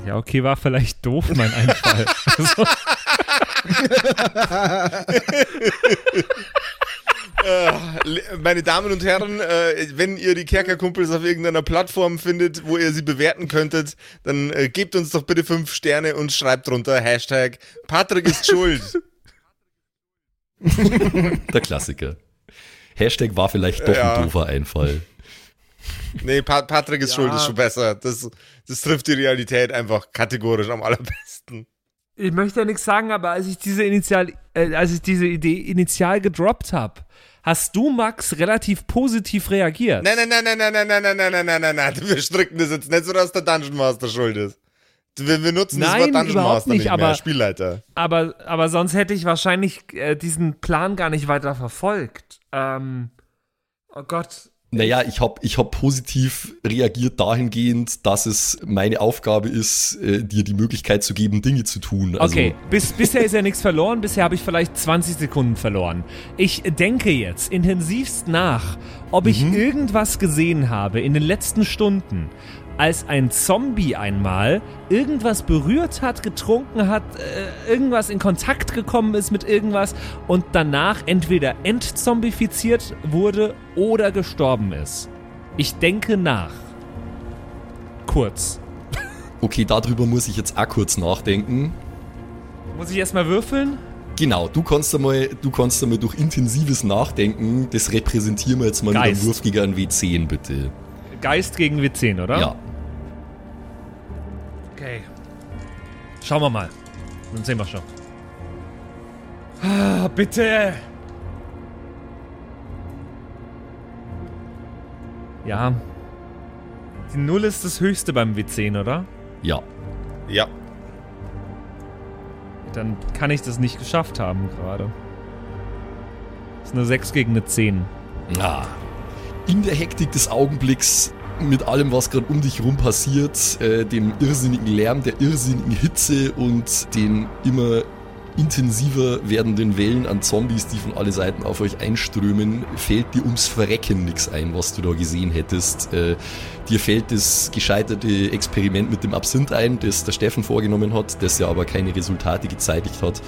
D: Ja, okay, war vielleicht doof, mein Einfall. (laughs) also,
B: Äh, Meine Damen und Herren, äh, wenn ihr die Kerkerkumpels auf irgendeiner Plattform findet, wo ihr sie bewerten könntet, dann äh, gebt uns doch bitte fünf Sterne und schreibt drunter Hashtag Patrick ist schuld.
A: Der Klassiker. Hashtag war vielleicht doch
B: Ja.
A: ein doofer Einfall.
B: Nee, pa Patrick ist
D: Ja.
B: schuld, ist schon besser. Das, das trifft die Realität einfach kategorisch am allerbesten.
D: ich möchte ja nichts sagen, aber als ich diese Initial, äh, als ich diese Idee initial gedroppt habe, hast du, Max, relativ positiv reagiert.
B: Nein, nein, nein, nein, nein, nein, nein, nein, nein, nein, nein, nein, nein. Wir stricken das jetzt nicht so, dass der Dungeon Master schuld ist. Wir, wir nutzen das
D: Nein,
B: Wort Dungeon Master
D: nicht,
B: nicht mehr,
D: aber-
B: Spielleiter.
D: Aber, aber sonst hätte ich wahrscheinlich äh, diesen Plan gar nicht weiter verfolgt. Ähm, oh Gott.
A: Naja, ich habe ich hab positiv reagiert dahingehend, dass es meine Aufgabe ist, äh, dir die Möglichkeit zu geben, Dinge zu tun. Also,
D: Okay, bis, bisher ist ja nichts verloren. Bisher habe ich vielleicht 20 Sekunden verloren. Ich denke jetzt intensivst nach, ob ich
A: Mhm.
D: irgendwas gesehen habe in den letzten Stunden, als ein Zombie einmal irgendwas berührt hat, getrunken hat, äh, irgendwas in Kontakt gekommen ist mit irgendwas und danach entweder entzombifiziert wurde oder gestorben ist. Ich denke nach. Kurz.
A: Okay, darüber muss ich jetzt auch kurz nachdenken.
D: Muss ich erstmal würfeln?
A: Genau, du kannst einmal, du kannst einmal durch intensives Nachdenken, das repräsentieren wir jetzt mal mit
D: Geist.
A: einem Wurf gegen einen W10, bitte.
D: Geist gegen W10, oder?
A: Ja.
D: Okay. Schauen wir mal. Dann sehen wir schon. Ah, bitte. Ja. Die Null ist das höchste beim W10, oder?
A: Ja.
B: Ja.
D: Dann kann ich das nicht geschafft haben gerade. Das ist eine 6 gegen eine 10.
A: Ah. In der Hektik des Augenblicks, mit allem, was gerade um dich rum passiert, äh, dem irrsinnigen Lärm, der irrsinnigen Hitze und den immer intensiver werdenden Wellen an Zombies, die von alle Seiten auf euch einströmen, fällt dir ums Verrecken nichts ein, was du da gesehen hättest. Äh, dir fällt das gescheiterte Experiment mit dem Absinth ein, das der Steffen vorgenommen hat, das ja aber keine Resultate gezeitigt hat.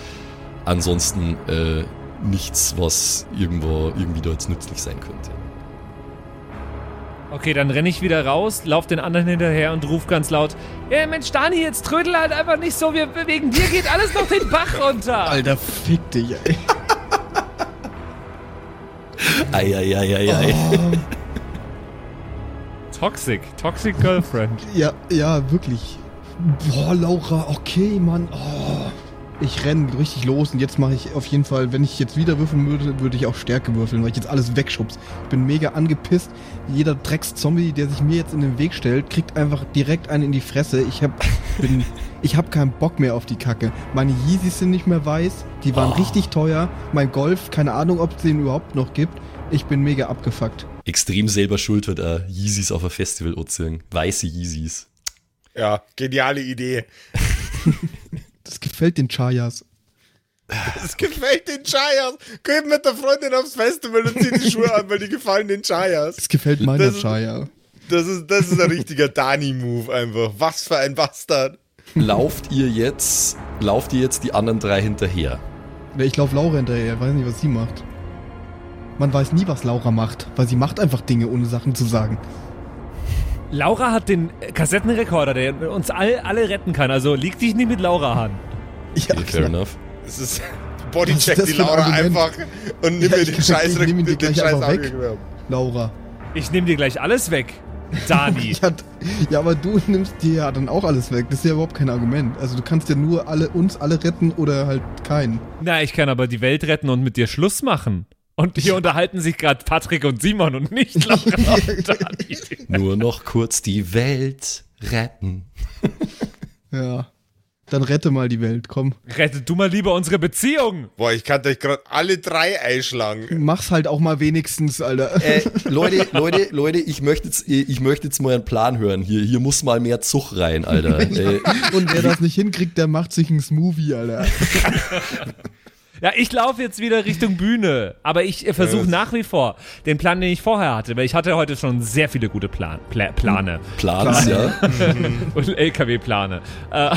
A: Ansonsten äh, nichts, was irgendwo irgendwie da jetzt nützlich sein könnte.
D: Okay, dann renne ich wieder raus, lauf den anderen hinterher und ruf ganz laut: Ey, Mensch, Dani, jetzt trödel halt einfach nicht so, wir, wegen dir geht alles noch den Bach runter.
C: Alter, fick dich, ey. (laughs)
A: Eieieiei.
D: Toxic, Toxic Girlfriend.
C: Ja, ja, wirklich. Boah, Laura, okay, Mann. Oh. Ich renn richtig los und jetzt mache ich auf jeden Fall, wenn ich jetzt wieder würfeln würde, würde ich auch Stärke würfeln, weil ich jetzt alles wegschubs. Ich bin mega angepisst. Jeder Drecks-Zombie, der sich mir jetzt in den Weg stellt, kriegt einfach direkt einen in die Fresse. Ich hab, (laughs) bin, ich hab keinen Bock mehr auf die Kacke. Meine Yeezys sind nicht mehr weiß, die waren
A: Oh.
C: richtig teuer. Mein Golf, keine Ahnung, ob es den überhaupt noch gibt. Ich bin mega abgefuckt.
A: Extrem selber schuld wird er Yeezys auf ein Festival anziehen. Weiße Yeezys.
B: Ja, geniale Idee. (laughs)
C: Das gefällt den Chayas. (laughs)
B: Das gefällt den Chayas. Geht mit der Freundin aufs Festival und zieht die Schuhe an, weil die gefallen den Chayas.
C: Das gefällt meiner
B: Das ist-
C: Chaya.
B: Das ist, das ist ein richtiger (laughs) Dani-Move einfach. Was für ein Bastard.
A: Lauft ihr jetzt, lauft ihr jetzt die anderen drei hinterher?
C: Ich laufe Laura hinterher, weiß nicht, was sie macht. Man weiß nie, was Laura macht, weil sie macht einfach Dinge, ohne Sachen zu sagen.
D: Laura hat den Kassettenrekorder, der uns all, alle retten kann. Also liegt dich nicht mit Laura an.
C: Ja,
A: Okay, fair enough.
B: Es ist Bodycheck die
C: ein
B: Laura
C: Argument?
B: einfach und nimm
C: Ja,
B: mir
C: ich-
B: den Scheiß,
C: ich nehm dir
B: den
C: gleich
B: Scheiß
C: einfach weg. Laura.
D: Ich nehme dir gleich alles weg, Dani. (laughs)
C: Ja, ja, aber du nimmst dir ja dann auch alles weg. Das ist ja überhaupt kein Argument. Also du kannst ja nur alle uns alle retten oder halt keinen.
D: Na, ich kann aber die Welt retten und mit dir Schluss machen. Und hier (laughs) unterhalten sich gerade Patrick und Simon und nicht Laura und (laughs) Dani.
A: Nur noch kurz die Welt retten. (laughs)
C: Ja. Dann rette mal die Welt, komm.
D: Rettet du mal lieber unsere Beziehung.
B: Boah, ich kann euch gerade alle drei einschlagen.
C: Mach's halt auch mal wenigstens, Alter.
A: Äh, Leute, Leute, Leute, ich möchte jetzt, ich möchte jetzt mal einen Plan hören. Hier, hier muss mal mehr Zug rein, Alter. Äh,
C: Und wer das nicht hinkriegt, der macht sich ein Smoothie, Alter.
D: Ja, ich laufe jetzt wieder Richtung Bühne. Aber ich äh, versuche nach wie vor den Plan, den ich vorher hatte, weil ich hatte heute schon sehr viele gute Plan, Pla Plane.
A: Plans, ja. (laughs)
D: und LKW-Plane. Äh,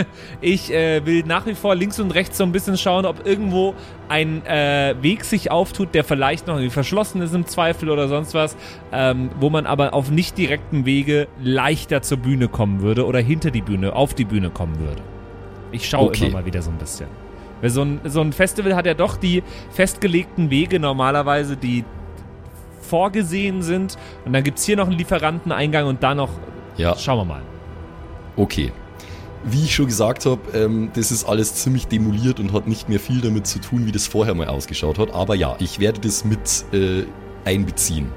D: (laughs) ich äh, will nach wie vor links und rechts so ein bisschen schauen, ob irgendwo ein Weg sich auftut, der vielleicht noch irgendwie verschlossen ist im Zweifel oder sonst was, ähm, wo man aber auf nicht direktem Wege leichter zur Bühne kommen würde oder hinter die Bühne, auf die Bühne kommen würde. Ich schaue
A: Okay.
D: immer mal wieder so ein bisschen. Weil so ein, so ein Festival hat ja doch die festgelegten Wege normalerweise, die vorgesehen sind. Und dann gibt es hier noch einen Lieferanteneingang und da noch.
A: Ja,
D: Schauen wir mal.
A: okay. Wie ich schon gesagt habe, ähm, das ist alles ziemlich demoliert und hat nicht mehr viel damit zu tun, wie das vorher mal ausgeschaut hat. Aber ja, ich werde das mit äh, einbeziehen.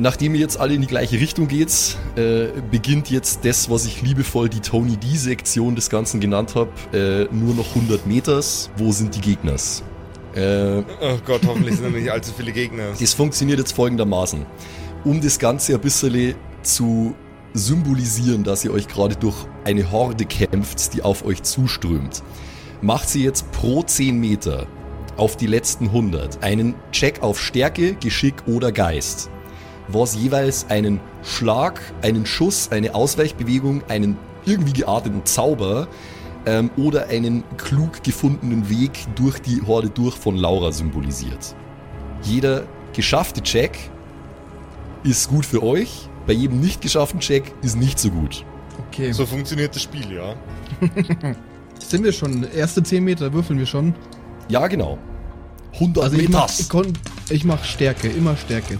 A: Nachdem ihr jetzt alle in die gleiche Richtung geht, äh, beginnt jetzt das, was ich liebevoll die Tony D-Sektion des Ganzen genannt habe, äh, nur noch 100 Meters. Wo sind die Gegners? Äh,
B: Oh Gott, hoffentlich sind da nicht allzu viele Gegner.
A: das funktioniert jetzt folgendermaßen. Um das Ganze ein bisschen zu symbolisieren, dass ihr euch gerade durch eine Horde kämpft, die auf euch zuströmt, macht sie jetzt pro 10 Meter auf die letzten 100 einen Check auf Stärke, Geschick oder Geist, was jeweils einen Schlag, einen Schuss, eine Ausweichbewegung, einen irgendwie gearteten Zauber ähm, oder einen klug gefundenen Weg durch die Horde durch von Laura symbolisiert. Jeder geschaffte Check ist gut für euch, bei jedem nicht geschafften Check ist nicht so gut.
C: Okay.
B: So funktioniert das Spiel, ja. (laughs)
C: Sind wir schon? Erste 10 Meter würfeln wir schon.
A: Ja, genau. 100
C: Also ich mach,
A: Meters.
C: ich, kon- ich mach Stärke, immer Stärke.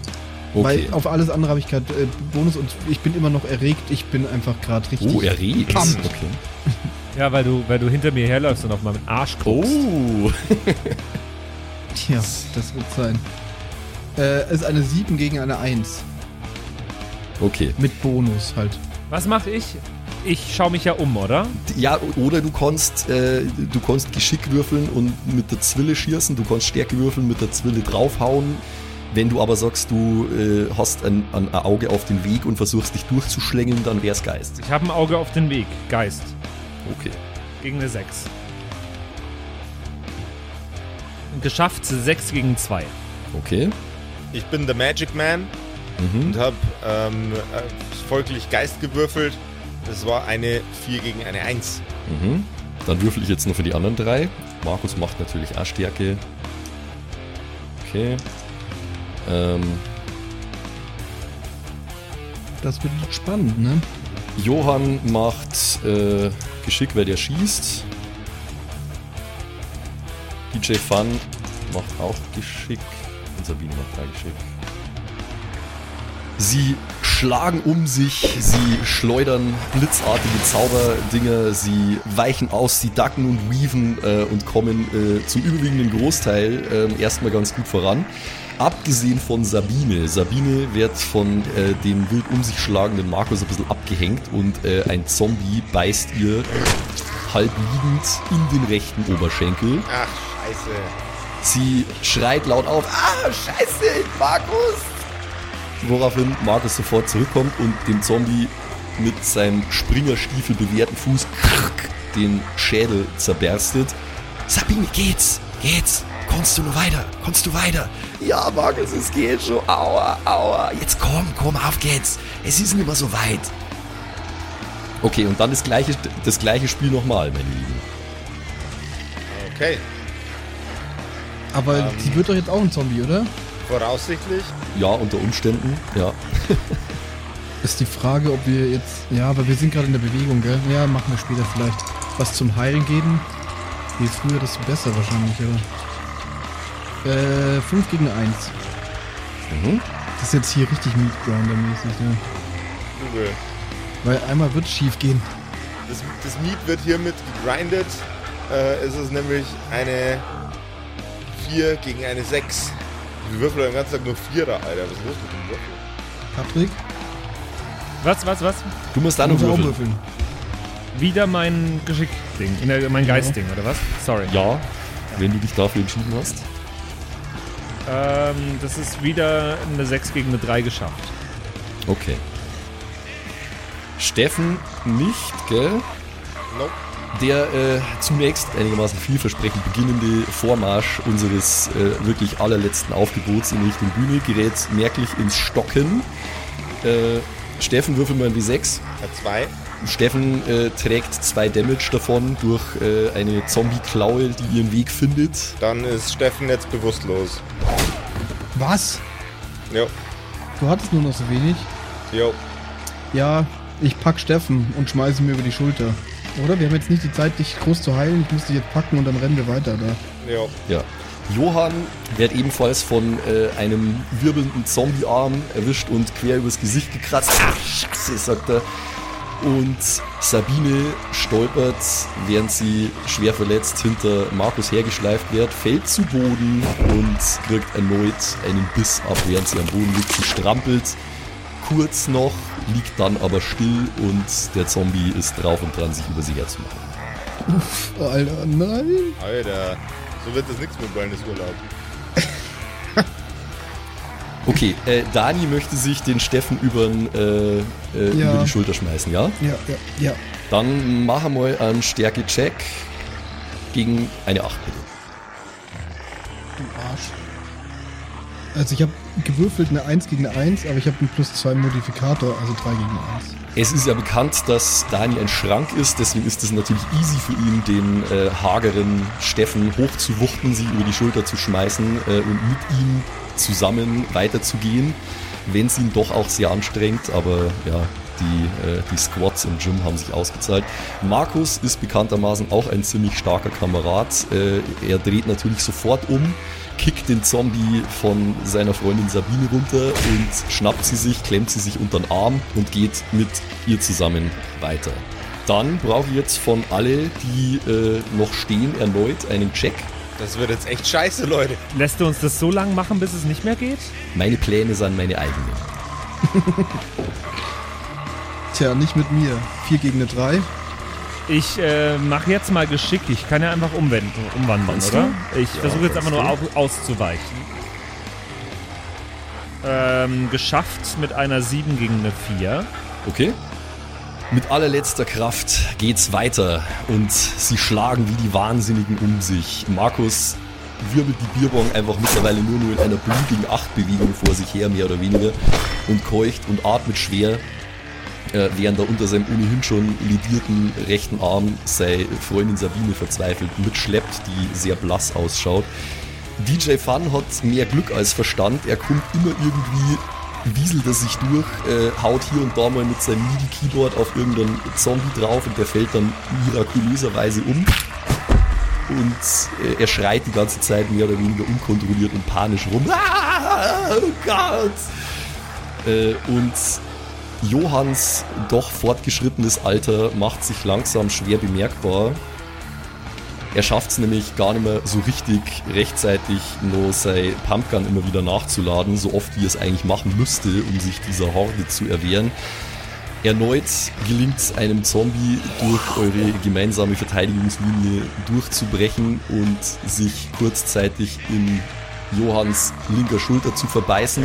A: Okay.
C: Weil auf alles andere habe ich gerade äh, Bonus und ich bin immer noch erregt. Ich bin einfach gerade richtig.
A: Oh, erregt. Okay. (laughs)
D: Ja, weil du, weil du hinter mir herläufst und auf meinen Arsch guckst.
A: Oh.
C: Ja, das wird sein. Äh, es ist eine 7 gegen eine 1.
A: Okay.
C: Mit Bonus halt.
D: Was mache ich? Ich schaue mich ja um, oder?
A: Ja, oder du kannst, äh, du kannst Geschick würfeln und mit der Zwille schießen, du kannst Stärke würfeln, mit der Zwille draufhauen. Wenn du aber sagst, du äh, hast ein, ein Auge auf den Weg und versuchst dich durchzuschlängeln, dann wär's Geist.
D: Ich habe ein Auge auf den Weg. Geist.
A: Okay.
D: Gegen eine 6. Geschafft 6 gegen 2.
A: Okay.
B: Ich bin der Magic Man
A: Mhm.
B: und habe ähm, äh, folglich Geist gewürfelt. Das war eine 4 gegen eine 1.
A: Mhm. Dann würfel ich jetzt noch für die anderen drei. Markus macht natürlich auch Stärke. Okay. Ähm,
C: Das wird spannend, ne?
A: Johann macht äh, Geschick, weil der schießt. DJ Fun macht auch Geschick. Und Sabine macht drei Geschick. Sie schlagen um sich, sie schleudern blitzartige Zauberdinger, sie weichen aus, sie ducken und weaven äh, und kommen äh, zum überwiegenden Großteil äh, erstmal ganz gut voran. Abgesehen von Sabine. Sabine wird von äh, dem wild um sich schlagenden Markus ein bisschen abgehängt und äh, ein Zombie beißt ihr halb liegend in den rechten Oberschenkel.
B: Ach, scheiße.
A: Sie schreit laut auf, ah, scheiße, Markus! Woraufhin Markus sofort zurückkommt und dem Zombie mit seinem Springerstiefel bewehrten Fuß den Schädel zerberstet. Sabine, geht's? Geht's? Kommst du nur weiter? Kommst du weiter? Ja, Markus, es geht schon. Aua, aua. Jetzt komm, komm, auf geht's. Es ist nicht mehr so weit. Okay, und dann das gleiche, das gleiche Spiel nochmal, meine Lieben.
B: Okay.
C: Aber
B: Ähm.
C: sie wird doch jetzt auch ein Zombie, oder?
B: Voraussichtlich.
A: Ja, unter Umständen, ja. (laughs)
C: Ist die Frage, ob wir jetzt. Ja, aber wir sind gerade in der Bewegung, gell? Ja, machen wir später vielleicht. Was zum Heilen geben. Je früher, desto besser wahrscheinlich, aber. Äh, 5 gegen 1.
A: Mhm.
C: Das ist jetzt hier richtig Meatgrounder-mäßig, ne?
B: Google.
C: Weil einmal wird schief gehen.
B: Das, das Meat wird hiermit gegrindet. Äh, es ist nämlich eine 4 gegen eine 6. Wir würfeln den ganzen Tag nur Vierer, Alter. Was ist los mit dem Würfel?
C: Patrick,
D: Was, was, was?
A: Du musst
C: musst auch
A: würfeln.
C: würfeln.
D: Wieder mein Geschick-Ding, äh, mein Geist-Ding, oder was? Sorry.
A: Ja, wenn du dich dafür entschieden hast.
D: Ähm, das ist wieder eine 6 gegen eine 3 geschafft.
A: Okay. Steffen nicht, gell?
B: Nope.
A: Der äh, zunächst einigermaßen vielversprechend beginnende Vormarsch unseres äh, wirklich allerletzten Aufgebots in Richtung Bühne gerät merklich ins Stocken. Äh, Steffen würfel mal ein W6.
B: Hat 2.
A: Steffen äh, trägt zwei Damage davon durch äh, eine Zombie-Klaue, die ihren Weg findet.
B: Dann ist Steffen jetzt bewusstlos.
C: Was?
B: Jo.
C: Du hattest nur noch so wenig?
B: Jo.
C: Ja, ich pack Steffen und schmeiße ihn mir über die Schulter. Oder? Wir haben jetzt nicht die Zeit, dich groß zu heilen. Ich muss dich jetzt packen und dann rennen wir weiter da.
B: Jo.
A: Ja. Johann wird ebenfalls von äh, einem wirbelnden Zombie-Arm erwischt und quer übers Gesicht gekratzt. Ach, Scheiße, sagt er. Und Sabine stolpert, während sie schwer verletzt hinter Markus hergeschleift wird, fällt zu Boden und kriegt erneut einen Biss ab, während sie am Boden liegt. Sie strampelt kurz noch, liegt dann aber still und der Zombie ist drauf und dran, sich über sie herzumachen.
C: Alter, nein.
B: Alter. So wird das nichts mit Wellnessurlaub.
A: Okay, äh, Dani möchte sich den Steffen übern, äh, äh,
C: Ja.
A: über die Schulter schmeißen, ja?
C: Ja, ja, ja.
A: Dann machen wir mal einen Stärke-Check gegen eine 8, bitte.
C: Du Arsch. Also ich habe gewürfelt eine 1 gegen eine 1, aber ich habe einen plus 2 Modifikator, also 3 gegen 1.
A: Es ist ja bekannt, dass Dani ein Schrank ist, deswegen ist es natürlich easy für ihn, den äh, hageren Steffen hochzuwuchten, sie über die Schulter zu schmeißen äh, und mit ihm zusammen weiterzugehen, wenn es ihn doch auch sehr anstrengt, aber ja, die, äh, die Squats im Gym haben sich ausgezahlt. Markus ist bekanntermaßen auch ein ziemlich starker Kamerad. Äh, er dreht natürlich sofort um, kickt den Zombie von seiner Freundin Sabine runter und schnappt sie sich, klemmt sie sich unter den Arm und geht mit ihr zusammen weiter. Dann brauche ich jetzt von alle, die äh, noch stehen, erneut einen Check.
B: Das wird jetzt echt scheiße, Leute.
D: Lässt du uns das so lang machen, bis es nicht mehr geht?
A: Meine Pläne sind meine eigenen. (laughs)
C: Tja, nicht mit mir. 4 gegen eine 3.
D: Ich äh, mache jetzt mal Geschick. Ich kann ja einfach umwenden, umwandeln,
A: Kannst
D: oder?
A: du?
D: Ich versuche jetzt einfach nur
A: du.
D: au auszuweichen. Ähm, geschafft mit einer 7 gegen eine 4.
A: Okay? Mit allerletzter Kraft geht's weiter und sie schlagen wie die Wahnsinnigen um sich. Markus wirbelt die Bierbong einfach mittlerweile nur nur in einer blutigen Achtbewegung vor sich her, mehr oder weniger, und keucht und atmet schwer, äh, während er unter seinem ohnehin schon ledierten rechten Arm seine Freundin Sabine verzweifelt mitschleppt, die sehr blass ausschaut. DJ Fun hat mehr Glück als Verstand. Er kommt immer irgendwie, wieselt er sich durch, äh, haut hier und da mal mit seinem MIDI-Keyboard auf irgendeinen Zombie drauf und der fällt dann mirakulöserweise um. Und äh, er schreit die ganze Zeit mehr oder weniger unkontrolliert und panisch rum. Ah, oh Gott! Äh, und Johanns doch fortgeschrittenes Alter macht sich langsam schwer bemerkbar. Er schafft es nämlich gar nicht mehr so richtig rechtzeitig nur sein Pumpgun immer wieder nachzuladen, so oft wie er es eigentlich machen müsste, um sich dieser Horde zu erwehren. Erneut gelingt es einem Zombie durch eure gemeinsame Verteidigungslinie durchzubrechen und sich kurzzeitig in Johanns linker Schulter zu verbeißen.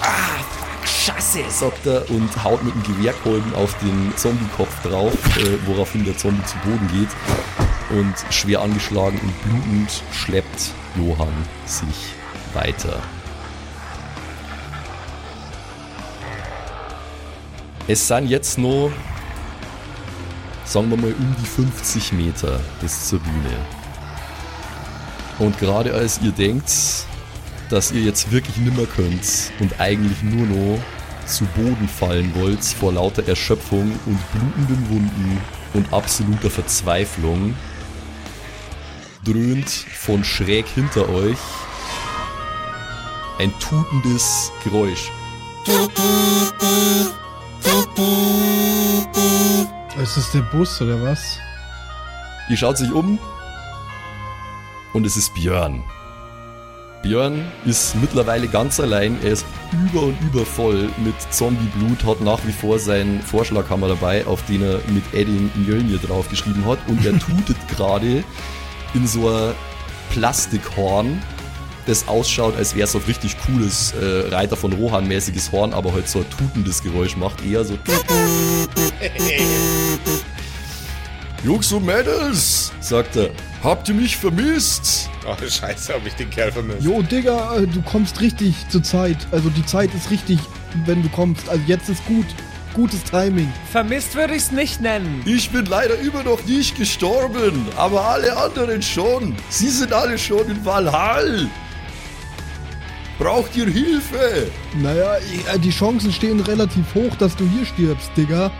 A: Ah, fuck, scheiße! Sagt er und haut mit dem Gewehrkolben auf den Zombie-Kopf drauf, äh, woraufhin der Zombie zu Boden geht. Und schwer angeschlagen und blutend schleppt Johann sich weiter. Es sind jetzt nur, sagen wir mal, um die 50 Meter bis zur Bühne. Und gerade als ihr denkt, dass ihr jetzt wirklich nimmer könnt und eigentlich nur noch zu Boden fallen wollt vor lauter Erschöpfung und blutenden Wunden und absoluter Verzweiflung, dröhnt von schräg hinter euch ein tutendes Geräusch.
C: Ist das der Bus oder was?
A: Ihr schaut sich um und es ist Björn. Björn ist mittlerweile ganz allein, er ist über und über voll mit Zombie-Blut, hat nach wie vor seinen Vorschlaghammer dabei, auf den er mit Edding Mjölnir draufgeschrieben hat und er (laughs) tutet gerade in so ein Plastikhorn, das ausschaut, als wäre es so ein richtig cooles äh, Reiter von Rohan-mäßiges Horn, aber halt so ein tutendes Geräusch macht, eher so (laughs) Jungs und Mädels, sagt er, habt ihr mich vermisst?
B: Oh, scheiße, hab ich den Kerl vermisst.
C: Jo, Digga, äh, du kommst richtig zur Zeit. Also die Zeit ist richtig, wenn du kommst. Also jetzt ist gut. Gutes Timing.
D: Vermisst würde ich es nicht nennen.
A: Ich bin leider immer noch nicht gestorben, aber alle anderen schon. Sie sind alle schon in Valhall. Braucht ihr Hilfe?
C: Naja, äh, die Chancen stehen relativ hoch, dass du hier stirbst, Digga.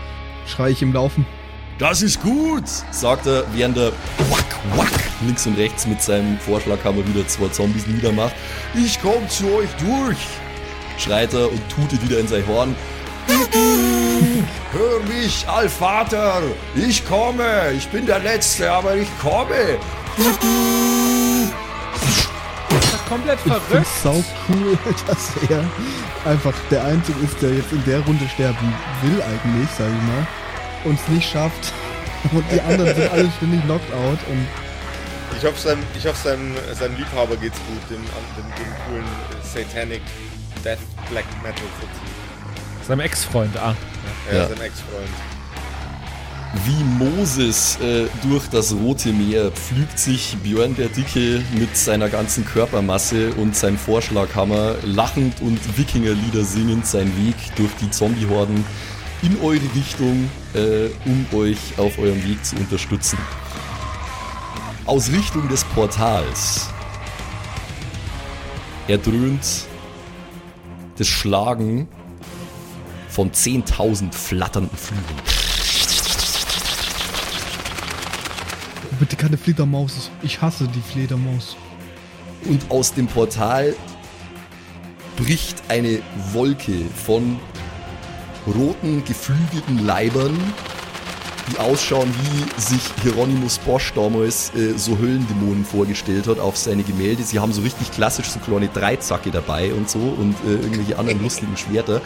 C: Schrei ich im Laufen.
A: Das ist gut, sagt er, während er wack, wack, links und rechts mit seinem Vorschlaghammer wieder zwei Zombies niedermacht. Ich komm zu euch durch, schreit er und tutet wieder in sein Horn. Hör mich, Allvater, ich komme, ich bin der Letzte, aber ich komme.
D: Das ist komplett
C: Ich
D: verrückt.
C: find's sau cool, (laughs) dass er einfach der Einzige ist, der jetzt in der Runde sterben will eigentlich, sag ich mal. Und es nicht schafft. (laughs) Und die anderen sind alle ständig knocked out und
B: Ich hoffe, seinem, ich hoffe seinem, seinem Liebhaber geht's gut, dem, dem, dem coolen Satanic Death Black Metal.
D: Seinem Ex-Freund, ah.
B: Ja,
A: Ja.
B: sein Ex-Freund.
A: Wie Moses äh, durch das Rote Meer pflügt sich Björn der Dicke mit seiner ganzen Körpermasse und seinem Vorschlaghammer lachend und Wikingerlieder singend seinen Weg durch die Zombiehorden in eure Richtung, äh, um euch auf eurem Weg zu unterstützen. Aus Richtung des Portals erdröhnt das Schlagen von 10.000 flatternden Flügeln.
C: bitte keine Fledermaus. Ich hasse die Fledermaus.
A: und aus dem Portal bricht eine Wolke von roten, geflügelten Leibern, die ausschauen, wie sich Hieronymus Bosch damals äh, so Höllendämonen vorgestellt hat auf seine Gemälde. Sie haben so richtig klassisch so kleine Dreizacke dabei und so und äh, irgendwelche anderen lustigen Schwerter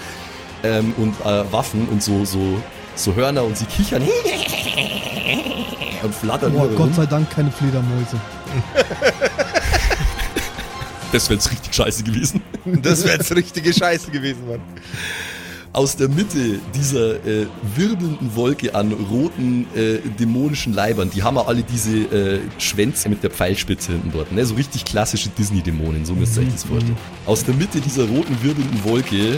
A: ähm, und äh, Waffen und so, so, so Hörner und sie kichern und flattern
C: Boah,
A: überall
C: Gott sei Dank keine Fledermäuse.
A: Das wäre jetzt richtig scheiße gewesen.
B: Das wäre jetzt richtige Scheiße gewesen, Mann.
A: aus der Mitte dieser äh, wirbelnden Wolke an roten äh, dämonischen Leibern, die haben ja alle diese äh, Schwänze mit der Pfeilspitze hinten dort, ne? so richtig klassische Disney-Dämonen, so müsst ihr euch das vorstellen. Aus der Mitte dieser roten wirbelnden Wolke,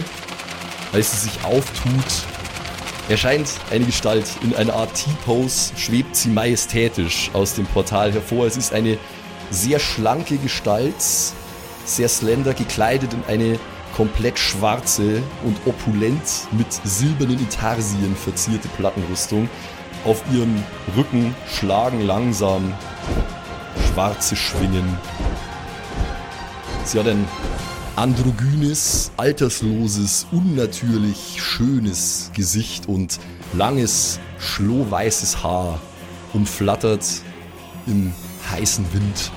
A: als sie sich auftut, erscheint eine Gestalt. In einer Art T-Pose schwebt sie majestätisch aus dem Portal hervor. Es ist eine sehr schlanke Gestalt, sehr slender, gekleidet in eine komplett schwarze und opulent mit silbernen Intarsien verzierte Plattenrüstung. Auf ihrem Rücken schlagen langsam schwarze Schwingen. Sie hat ein androgynes, altersloses, unnatürlich schönes Gesicht und langes, schlohweißes Haar umflattert im heißen Wind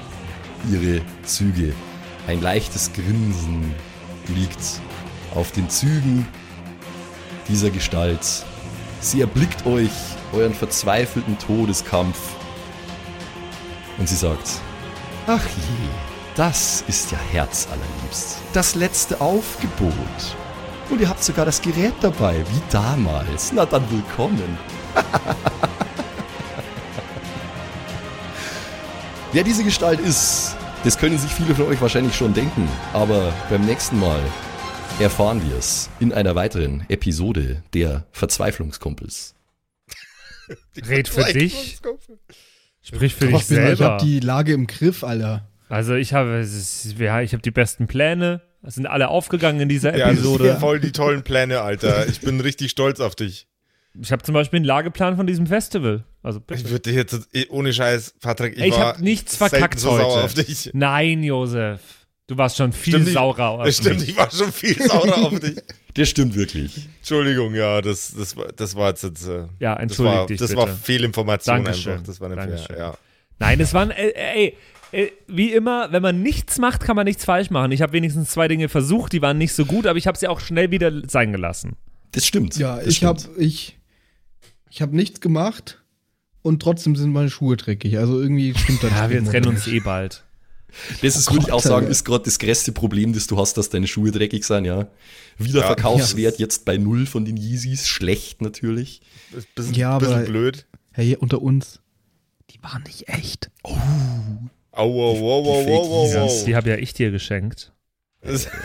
A: ihre Züge. Ein leichtes Grinsen liegt auf den Zügen dieser Gestalt. Sie erblickt euch, euren verzweifelten Todeskampf. Und sie sagt, ach je, das ist ja herzallerliebst. Das letzte Aufgebot.
E: Und ihr habt sogar das Gerät dabei, wie damals. Na dann willkommen. (laughs) Wer diese Gestalt ist, das können sich viele von euch wahrscheinlich schon denken. Aber beim nächsten Mal erfahren wir es in einer weiteren Episode der Verzweiflungskumpels.
D: Red für dich. Sprich für
C: Ich
D: dich
C: bin ich
D: selber.
C: hab die Lage im Griff, Alter.
D: Also ich habe, ist- ja, ich habe die besten Pläne. Es sind alle aufgegangen in dieser
B: Ja, das
D: Episode.
B: sind voll die tollen Pläne, Alter. Ich bin richtig stolz auf dich.
D: Ich habe zum Beispiel einen Lageplan von diesem Festival. Also bitte.
B: Ich würde dich jetzt, eh, ohne Scheiß, Patrick, ich,
D: Ey, ich
B: war
D: hab nichts verkackt
B: so
D: heute.
B: sauer auf dich.
D: Nein, Josef. Du warst schon viel
B: Stimmt,
D: saurer auf
B: Das stimmt,
D: mich.
B: ich war schon viel saurer auf dich. (laughs)
E: Das stimmt wirklich.
B: Entschuldigung, ja, das, das, war, das war jetzt, jetzt äh,
D: Ja,
B: das
D: entschuldige
B: war,
D: dich
B: das
D: bitte.
B: war Fehlinformation
D: Dankeschön.
B: einfach. Das war eine
D: Dankeschön.
B: Fair, ja.
D: Nein, es waren, äh, ey, äh, wie immer, wenn man nichts macht, kann man nichts falsch machen. Ich habe wenigstens zwei Dinge versucht, die waren nicht so gut, aber ich habe sie auch schnell wieder sein gelassen.
E: Das stimmt.
C: Ja,
E: das
C: ich habe ich, ich hab nichts gemacht und trotzdem sind meine Schuhe dreckig. Also irgendwie stimmt das
D: Ja, wir trennen uns eh bald.
E: Das ist, würde ich auch sagen, ist gerade das größte Problem, das du hast, dass deine Schuhe dreckig sind, ja. Wiederverkaufswert jetzt bei null von den Yeezys. Schlecht natürlich.
B: Ist ein bisschen,
C: Ja, aber-
B: bisschen blöd.
C: Hey, unter uns. Die waren nicht echt.
B: Au, wow, wow, wow, wow, wow,
E: Yeezys.
B: wow.
D: Die habe ja ich dir geschenkt.
B: Das- (laughs)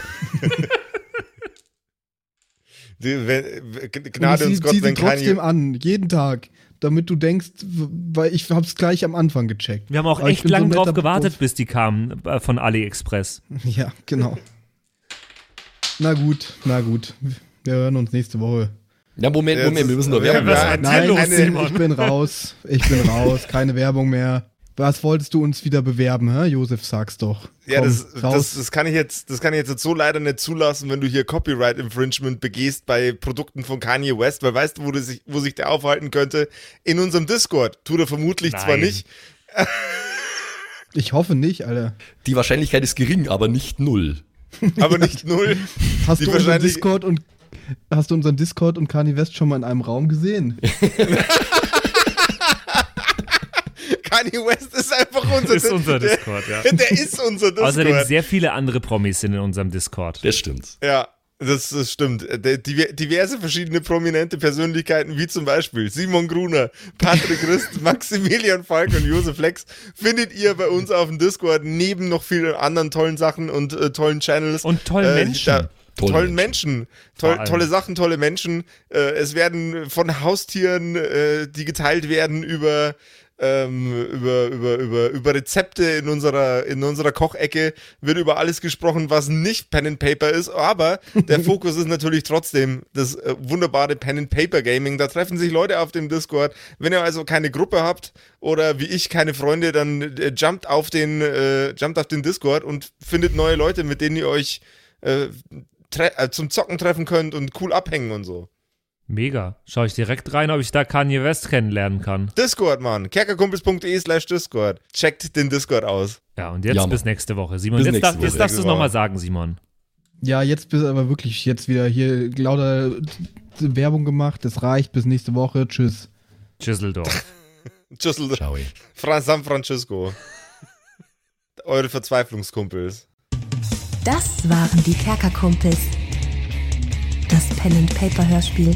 B: Die, wenn, Gnade
C: ich
B: uns
C: zieh-
B: Gott,
C: sie
B: wenn
C: trotzdem
B: keine.
C: an, jeden Tag, damit du denkst, weil ich hab's gleich am Anfang gecheckt.
D: Wir haben auch
C: Aber
D: echt
C: bin so
D: drauf gewartet, bis die kamen äh, von AliExpress. (laughs)
C: Ja, genau. na gut, na gut. Wir hören uns nächste Woche.
E: Ja, Moment, Moment, wir müssen noch
B: ist-
E: Werbung machen.
B: Ein
C: Nein, ich bin raus. Ich bin raus. Keine Werbung mehr. Was wolltest du uns wieder bewerben, hä? Josef, sag's doch.
B: Ja,
C: Komm,
B: das, das, das kann ich jetzt, das kann ich jetzt so leider nicht zulassen, wenn du hier Copyright Infringement begehst bei Produkten von Kanye West, weil weißt du, wo, sich, wo sich der aufhalten könnte? In unserem Discord. Tut er vermutlich zwar
D: Nein.
B: nicht.
C: ich hoffe nicht, Alter.
E: Die Wahrscheinlichkeit ist gering, aber nicht null. (laughs)
B: Aber nicht null.
C: Hast
B: Die
C: du unseren Discord und hast du unseren Discord und Kanye West schon mal in einem Raum gesehen? (laughs)
B: Kanye West ist einfach unser,
D: Ist unser
B: der,
D: Discord, ja. (laughs)
B: Der ist unser Discord.
D: Außerdem sehr viele andere Promis sind in unserem Discord.
E: Das stimmt.
B: Ja, das, das stimmt. Diver- Diverse verschiedene prominente Persönlichkeiten, wie zum Beispiel Simon Gruner, Patrick Rist, (laughs) Maximilian Falk und Josef Lex, findet ihr bei uns auf dem Discord neben noch vielen anderen tollen Sachen und äh, tollen Channels.
D: Und tollen
B: äh,
D: Menschen.
B: Da,
E: Tolle
B: tollen Menschen, Toll, tolle Sachen, tolle Menschen. Äh, es werden von Haustieren, äh, die geteilt werden, über ähm, über, über, über, über Rezepte in unserer, in unserer Kochecke wird über alles gesprochen, was nicht Pen and Paper ist, aber der (laughs) Fokus ist natürlich trotzdem das äh, wunderbare Pen and Paper Gaming. Da treffen sich Leute auf dem Discord. Wenn ihr also keine Gruppe habt oder wie ich keine Freunde, dann äh, jumpt auf den, äh, jumpt auf den Discord und findet neue Leute, mit denen ihr euch äh, äh, zum Zocken treffen könnt und cool abhängen und so.
D: Mega. Schau ich direkt rein, ob ich da Kanye West kennenlernen kann.
B: Discord, Mann. kerkerkumpels.de slash Discord. Checkt den Discord aus.
D: Ja, und jetzt
E: Ja,
D: bis nächste Woche. Simon,
E: Bis
D: jetzt, darf, jetzt
E: Woche.
D: darfst du es nochmal sagen, Simon.
C: Ja, jetzt bist du aber wirklich jetzt wieder hier lauter Werbung gemacht. Es reicht. Bis nächste Woche. Tschüss.
D: Düsseldorf. (laughs)
B: Tschüssel.
E: Ciao.
B: Fra San Francisco. Eure Verzweiflungskumpels.
F: Das waren die Kerkerkumpels. Das Pen and Paper Hörspiel.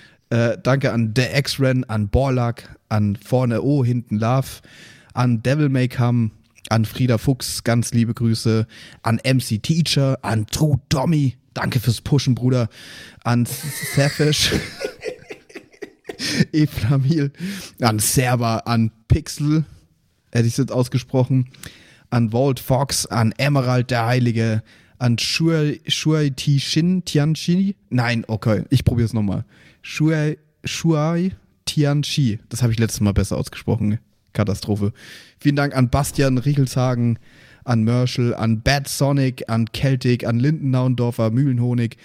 C: Äh, danke an The X-Ren, an Borlak, an Vorne O, hinten Love, an Devil May Come, an Frieda Fuchs, ganz liebe Grüße, an MC Teacher, an True Tommy, danke fürs Pushen, Bruder, an Safish, (laughs) Eflamil, an Server, an Pixel, hätte ich es jetzt ausgesprochen, an Walt Fox, an Emerald der Heilige, an Shuai, Tishin Tianchi. Nein, okay, ich probiere es nochmal. Shuai, Shuai Tianchi. Das habe ich letztes Mal besser ausgesprochen. Katastrophe. Vielen Dank an Bastian Riechelshagen, an Merschel, an Bad Sonic, an Celtic, an Lindennaundorfer, Mühlenhonig.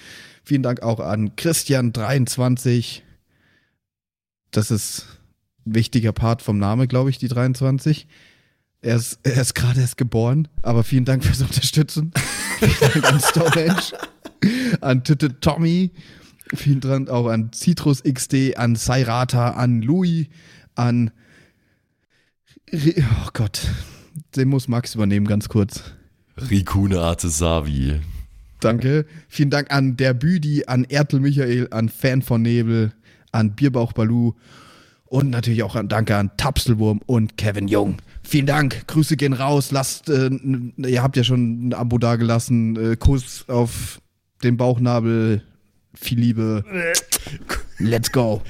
C: Vielen Dank auch an Christian23. Das ist ein wichtiger Part vom Name, glaube ich, die 23. Er ist, er ist gerade erst geboren, aber vielen Dank fürs Unterstützen. (laughs) vielen Dank an Stonehenge, an Titte Tommy, Vielen Dank auch an Citrus XD, an Sairata, an Louis, an. Oh Gott, den muss Max übernehmen, ganz kurz.
A: Rikune Artesavi.
C: Danke. Vielen Dank an der Büdi, an Ertel Michael, an Fan von Nebel, an Bierbauch Balu und natürlich auch an, danke an Tapselwurm und Kevin Jung. Vielen Dank. Grüße gehen raus. Lasst, äh, ihr habt ja schon ein Abo dagelassen. Äh, Kuss auf den Bauchnabel viel Liebe. Let's go.